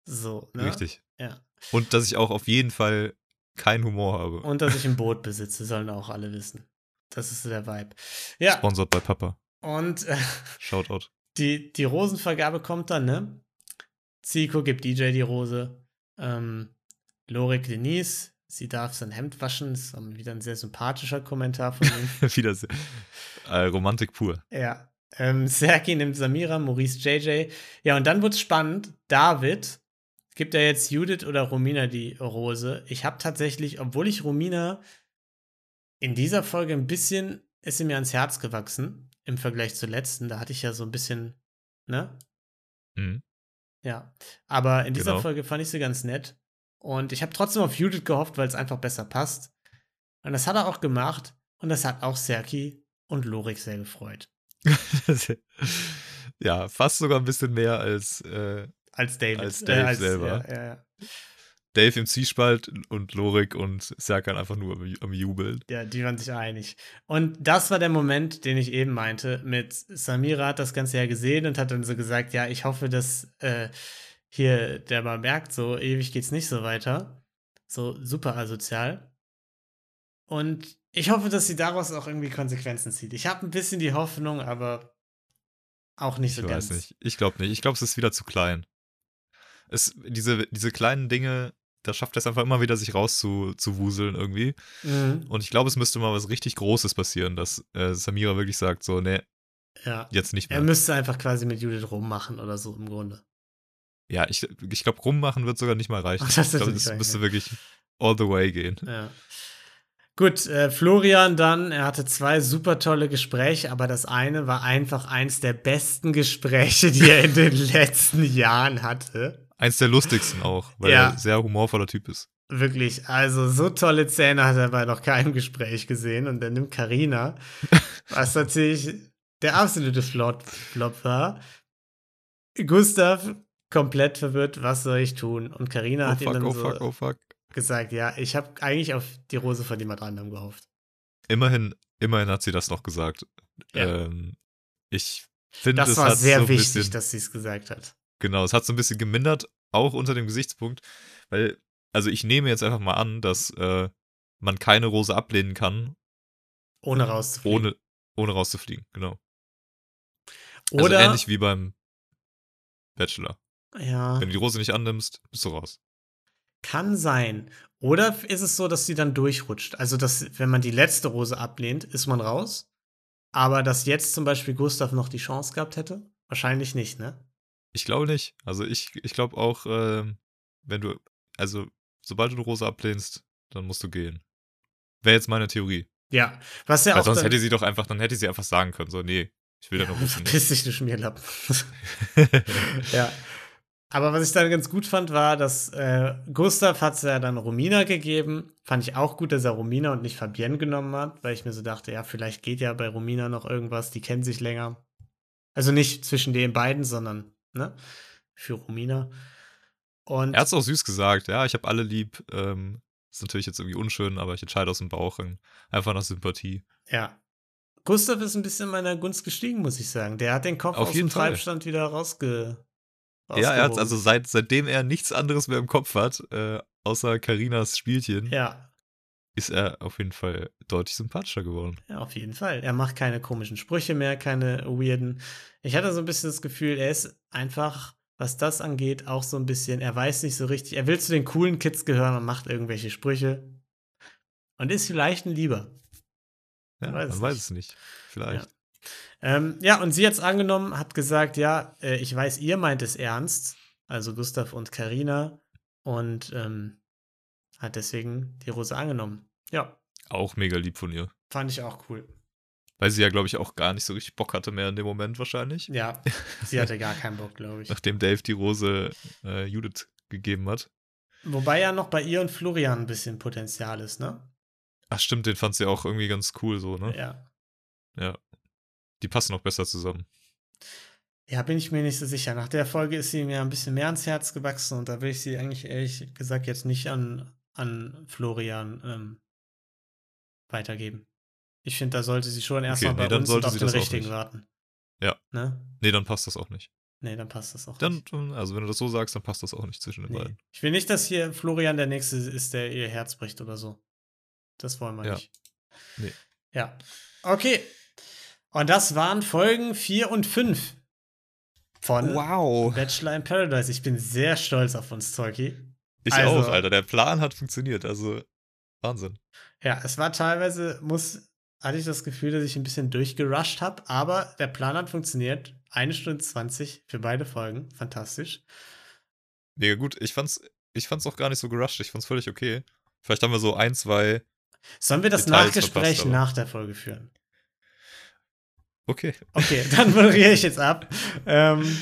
So, ne? Richtig. Ja. Und dass ich auch auf jeden Fall keinen Humor habe. Und dass ich ein Boot besitze, sollen auch alle wissen. das ist der Vibe. Ja, Sponsored bei Papa. und äh, Shoutout. die, die Rosenvergabe kommt dann, ne? Zico gibt DJ die Rose. Ähm, Lorik Denise, sie darf sein Hemd waschen. Das ist wieder ein sehr sympathischer Kommentar von ihm. Wieder sehr, äh, Romantik pur. Ja. Ähm, Serki nimmt Samira, Maurice JJ. Ja, und dann wird's spannend. David gibt er jetzt Judith oder Romina die Rose. Ich habe tatsächlich, obwohl ich Romina in dieser Folge ein bisschen ist sie mir ans Herz gewachsen im Vergleich zur letzten. Da hatte ich ja so ein bisschen, ne? Mhm. Ja. Aber in dieser Genau. Folge fand ich sie ganz nett. Und ich habe trotzdem auf Judith gehofft, weil es einfach besser passt. Und das hat er auch gemacht. Und das hat auch Serki und Lorik sehr gefreut. ja, fast sogar ein bisschen mehr als äh, Als David. Als Dave selber. Ja, ja, ja. Dave im Zwiespalt und Lorik und Serkan einfach nur am, am Jubeln. Ja, die waren sich einig. Und das war der Moment, den ich eben meinte. Mit Samira hat das Ganze ja gesehen und hat dann so gesagt: Ja, ich hoffe, dass äh, hier der mal merkt, so ewig geht's nicht so weiter. So super asozial. Und ich hoffe, dass sie daraus auch irgendwie Konsequenzen zieht. Ich habe ein bisschen die Hoffnung, aber auch nicht Ich so ganz. weiß nicht. Ich glaube nicht. Ich glaube, es ist wieder zu klein. Es, diese, diese kleinen Dinge, da schafft er es einfach immer wieder, sich rauszuwuseln irgendwie. Mhm. Und ich glaube, es müsste mal was richtig Großes passieren, dass äh, Samira wirklich sagt, so, nee, Ja. jetzt nicht Er mehr. müsste einfach quasi mit Judith rummachen oder so im Grunde. Ja, ich, ich glaube, rummachen wird sogar nicht mal reichen. Ach, das ich glaube, reichen, müsste ja. wirklich all the way gehen. Ja. Gut, äh, Florian dann, er hatte zwei super tolle Gespräche, aber das eine war einfach eins der besten Gespräche, die er in den letzten Jahren hatte. Eins der lustigsten auch, weil Ja. er ein sehr humorvoller Typ ist. Wirklich, also so tolle Zähne hat er bei noch keinem Gespräch gesehen und dann nimmt Karina, was natürlich der absolute Flop, Flop war. Gustav komplett verwirrt, was soll ich tun? Und Karina Oh hat ihm fuck, dann oh so fuck, oh fuck. gesagt, ja, ich habe eigentlich auf die Rose von jemand anderem gehofft. Immerhin, immerhin hat sie das noch gesagt. Ja. Ähm, ich finde, Das war sehr so wichtig, bisschen, dass sie es gesagt hat. Genau, es hat so ein bisschen gemindert, auch unter dem Gesichtspunkt, weil, also ich nehme jetzt einfach mal an, dass äh, man keine Rose ablehnen kann, Ohne rauszufliegen. ohne, ohne rauszufliegen, genau. Also Oder, ähnlich wie beim Bachelor. ja, Wenn du die Rose nicht annimmst, bist du raus. kann sein. Oder ist es so, dass sie dann durchrutscht? Also, dass, wenn man die letzte Rose ablehnt, ist man raus. Aber dass jetzt zum Beispiel Gustav noch die Chance gehabt hätte? Wahrscheinlich nicht, ne? Ich glaube nicht. Also ich, ich glaube auch, ähm, wenn du, also sobald du eine Rose ablehnst, dann musst du gehen. Wäre jetzt meine Theorie. Ja. Was ja Weil auch sonst hätte sie doch einfach, dann hätte sie einfach sagen können, so, nee, ich will deine Rose nicht. Verpiss dich, du Schmierlappen. ja. Aber was ich dann ganz gut fand, war, dass äh, Gustav hat es ja dann Romina gegeben. Fand ich auch gut, dass er Romina und nicht Fabienne genommen hat, weil ich mir so dachte, ja, vielleicht geht ja bei Romina noch irgendwas, die kennen sich länger. Also nicht zwischen den beiden, sondern ne, für Romina. Und Er hat es auch süß gesagt, ja, ich habe alle lieb. Ähm, ist natürlich jetzt irgendwie unschön, aber ich entscheide aus dem Bauch. Einfach nach Sympathie. ja. Gustav ist ein bisschen in meiner Gunst gestiegen, muss ich sagen. Der hat den Kopf Auf aus dem Fall. Treibstand wieder rausge. Ja, er hat also seit, seitdem er nichts anderes mehr im Kopf hat, äh, außer Karinas Spielchen, Ja, ist er auf jeden Fall deutlich sympathischer geworden. Ja, auf jeden Fall. Er macht keine komischen Sprüche mehr, keine weirden. Ich hatte so ein bisschen das Gefühl, er ist einfach, was das angeht, auch so ein bisschen, er weiß nicht so richtig, er will zu den coolen Kids gehören und macht irgendwelche Sprüche. Und ist vielleicht ein Lieber. Ja, Man weiß man es weiß nicht. es nicht. Vielleicht. Ähm, ja, und sie hat es angenommen, hat gesagt, ja, äh, ich weiß, ihr meint es ernst, also Gustav und Karina, und ähm, hat deswegen die Rose angenommen. Ja, Auch mega lieb von ihr. fand ich auch cool. Weil sie ja, glaube ich, auch gar nicht so richtig Bock hatte mehr in dem Moment wahrscheinlich. Ja, sie hatte gar keinen Bock, glaube ich. Nachdem Dave die Rose äh, Judith gegeben hat. Wobei ja noch bei ihr und Florian ein bisschen Potenzial ist, ne? Ach stimmt, den fand sie auch irgendwie ganz cool so, ne? Ja. Ja. Die passen noch besser zusammen. Ja, bin ich mir nicht so sicher. Nach der Folge ist sie mir ein bisschen mehr ans Herz gewachsen und da will ich sie eigentlich ehrlich gesagt jetzt nicht an, an Florian ähm, weitergeben. Ich finde, da sollte sie schon erstmal nee, bei dann uns sollte und auf sie den richtigen warten. Ja. Ne? Nee, dann passt das auch nicht. Nee, dann passt das auch Dann, nicht. also wenn du das so sagst, dann passt das auch nicht zwischen den Nee. beiden. Ich will nicht, dass hier Florian der Nächste ist, der ihr Herz bricht oder so. Das wollen wir Ja. nicht. Nee. Ja. Okay. Und das waren Folgen 4 und 5 von Wow. Bachelor in Paradise. Ich bin sehr stolz auf uns, Zeuki. Ich Also- auch, Alter. Der Plan hat funktioniert. Also, Wahnsinn. Ja, es war teilweise, muss, hatte ich das Gefühl, dass ich ein bisschen durchgerusht habe, aber der Plan hat funktioniert. Eine Stunde 20 für beide Folgen. Fantastisch. Mega gut. Ich fand's, ich fand's auch gar nicht so gerusht. Ich fand's völlig okay. Vielleicht haben wir so ein, zwei. Sollen wir das Details Nachgespräch nach der Folge führen? Okay. Okay, dann moderiere ich jetzt ab. Ähm,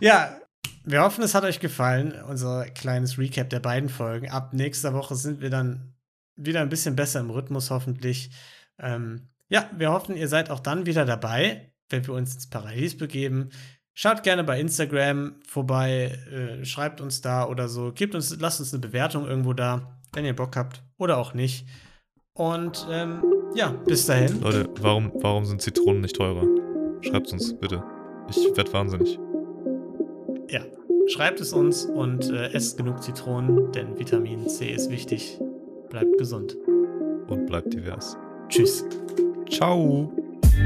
ja, wir hoffen, es hat euch gefallen, unser kleines Recap der beiden Folgen. Ab nächster Woche sind wir dann wieder ein bisschen besser im Rhythmus, hoffentlich. Ähm, ja, wir hoffen, ihr seid auch dann wieder dabei, wenn wir uns ins Paradies begeben. Schaut gerne bei Instagram vorbei, äh, schreibt uns da oder so, gebt uns, lasst uns eine Bewertung irgendwo da, wenn ihr Bock habt oder auch nicht. Und ähm, ja, bis dahin. Leute, warum, warum sind Zitronen nicht teurer? Schreibt's uns, bitte. Ich werd wahnsinnig. Ja, schreibt es uns und äh, esst genug Zitronen, denn Vitamin C ist wichtig. Bleibt gesund. Und bleibt divers. Tschüss. Ciao.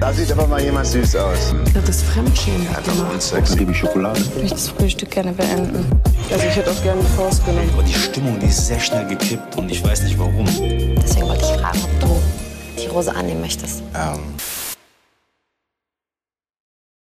Da sieht aber mal jemand süß aus. Das ist Fremdschämen. Einfach nur Sex. Liebe Schokolade. Ich möchte das Frühstück gerne beenden. Also ich hätte auch gerne die Faust genommen. Aber die Stimmung, die ist sehr schnell gekippt und ich weiß nicht warum. Deswegen wollte ich fragen, ob du die Rose annehmen möchtest. Ähm,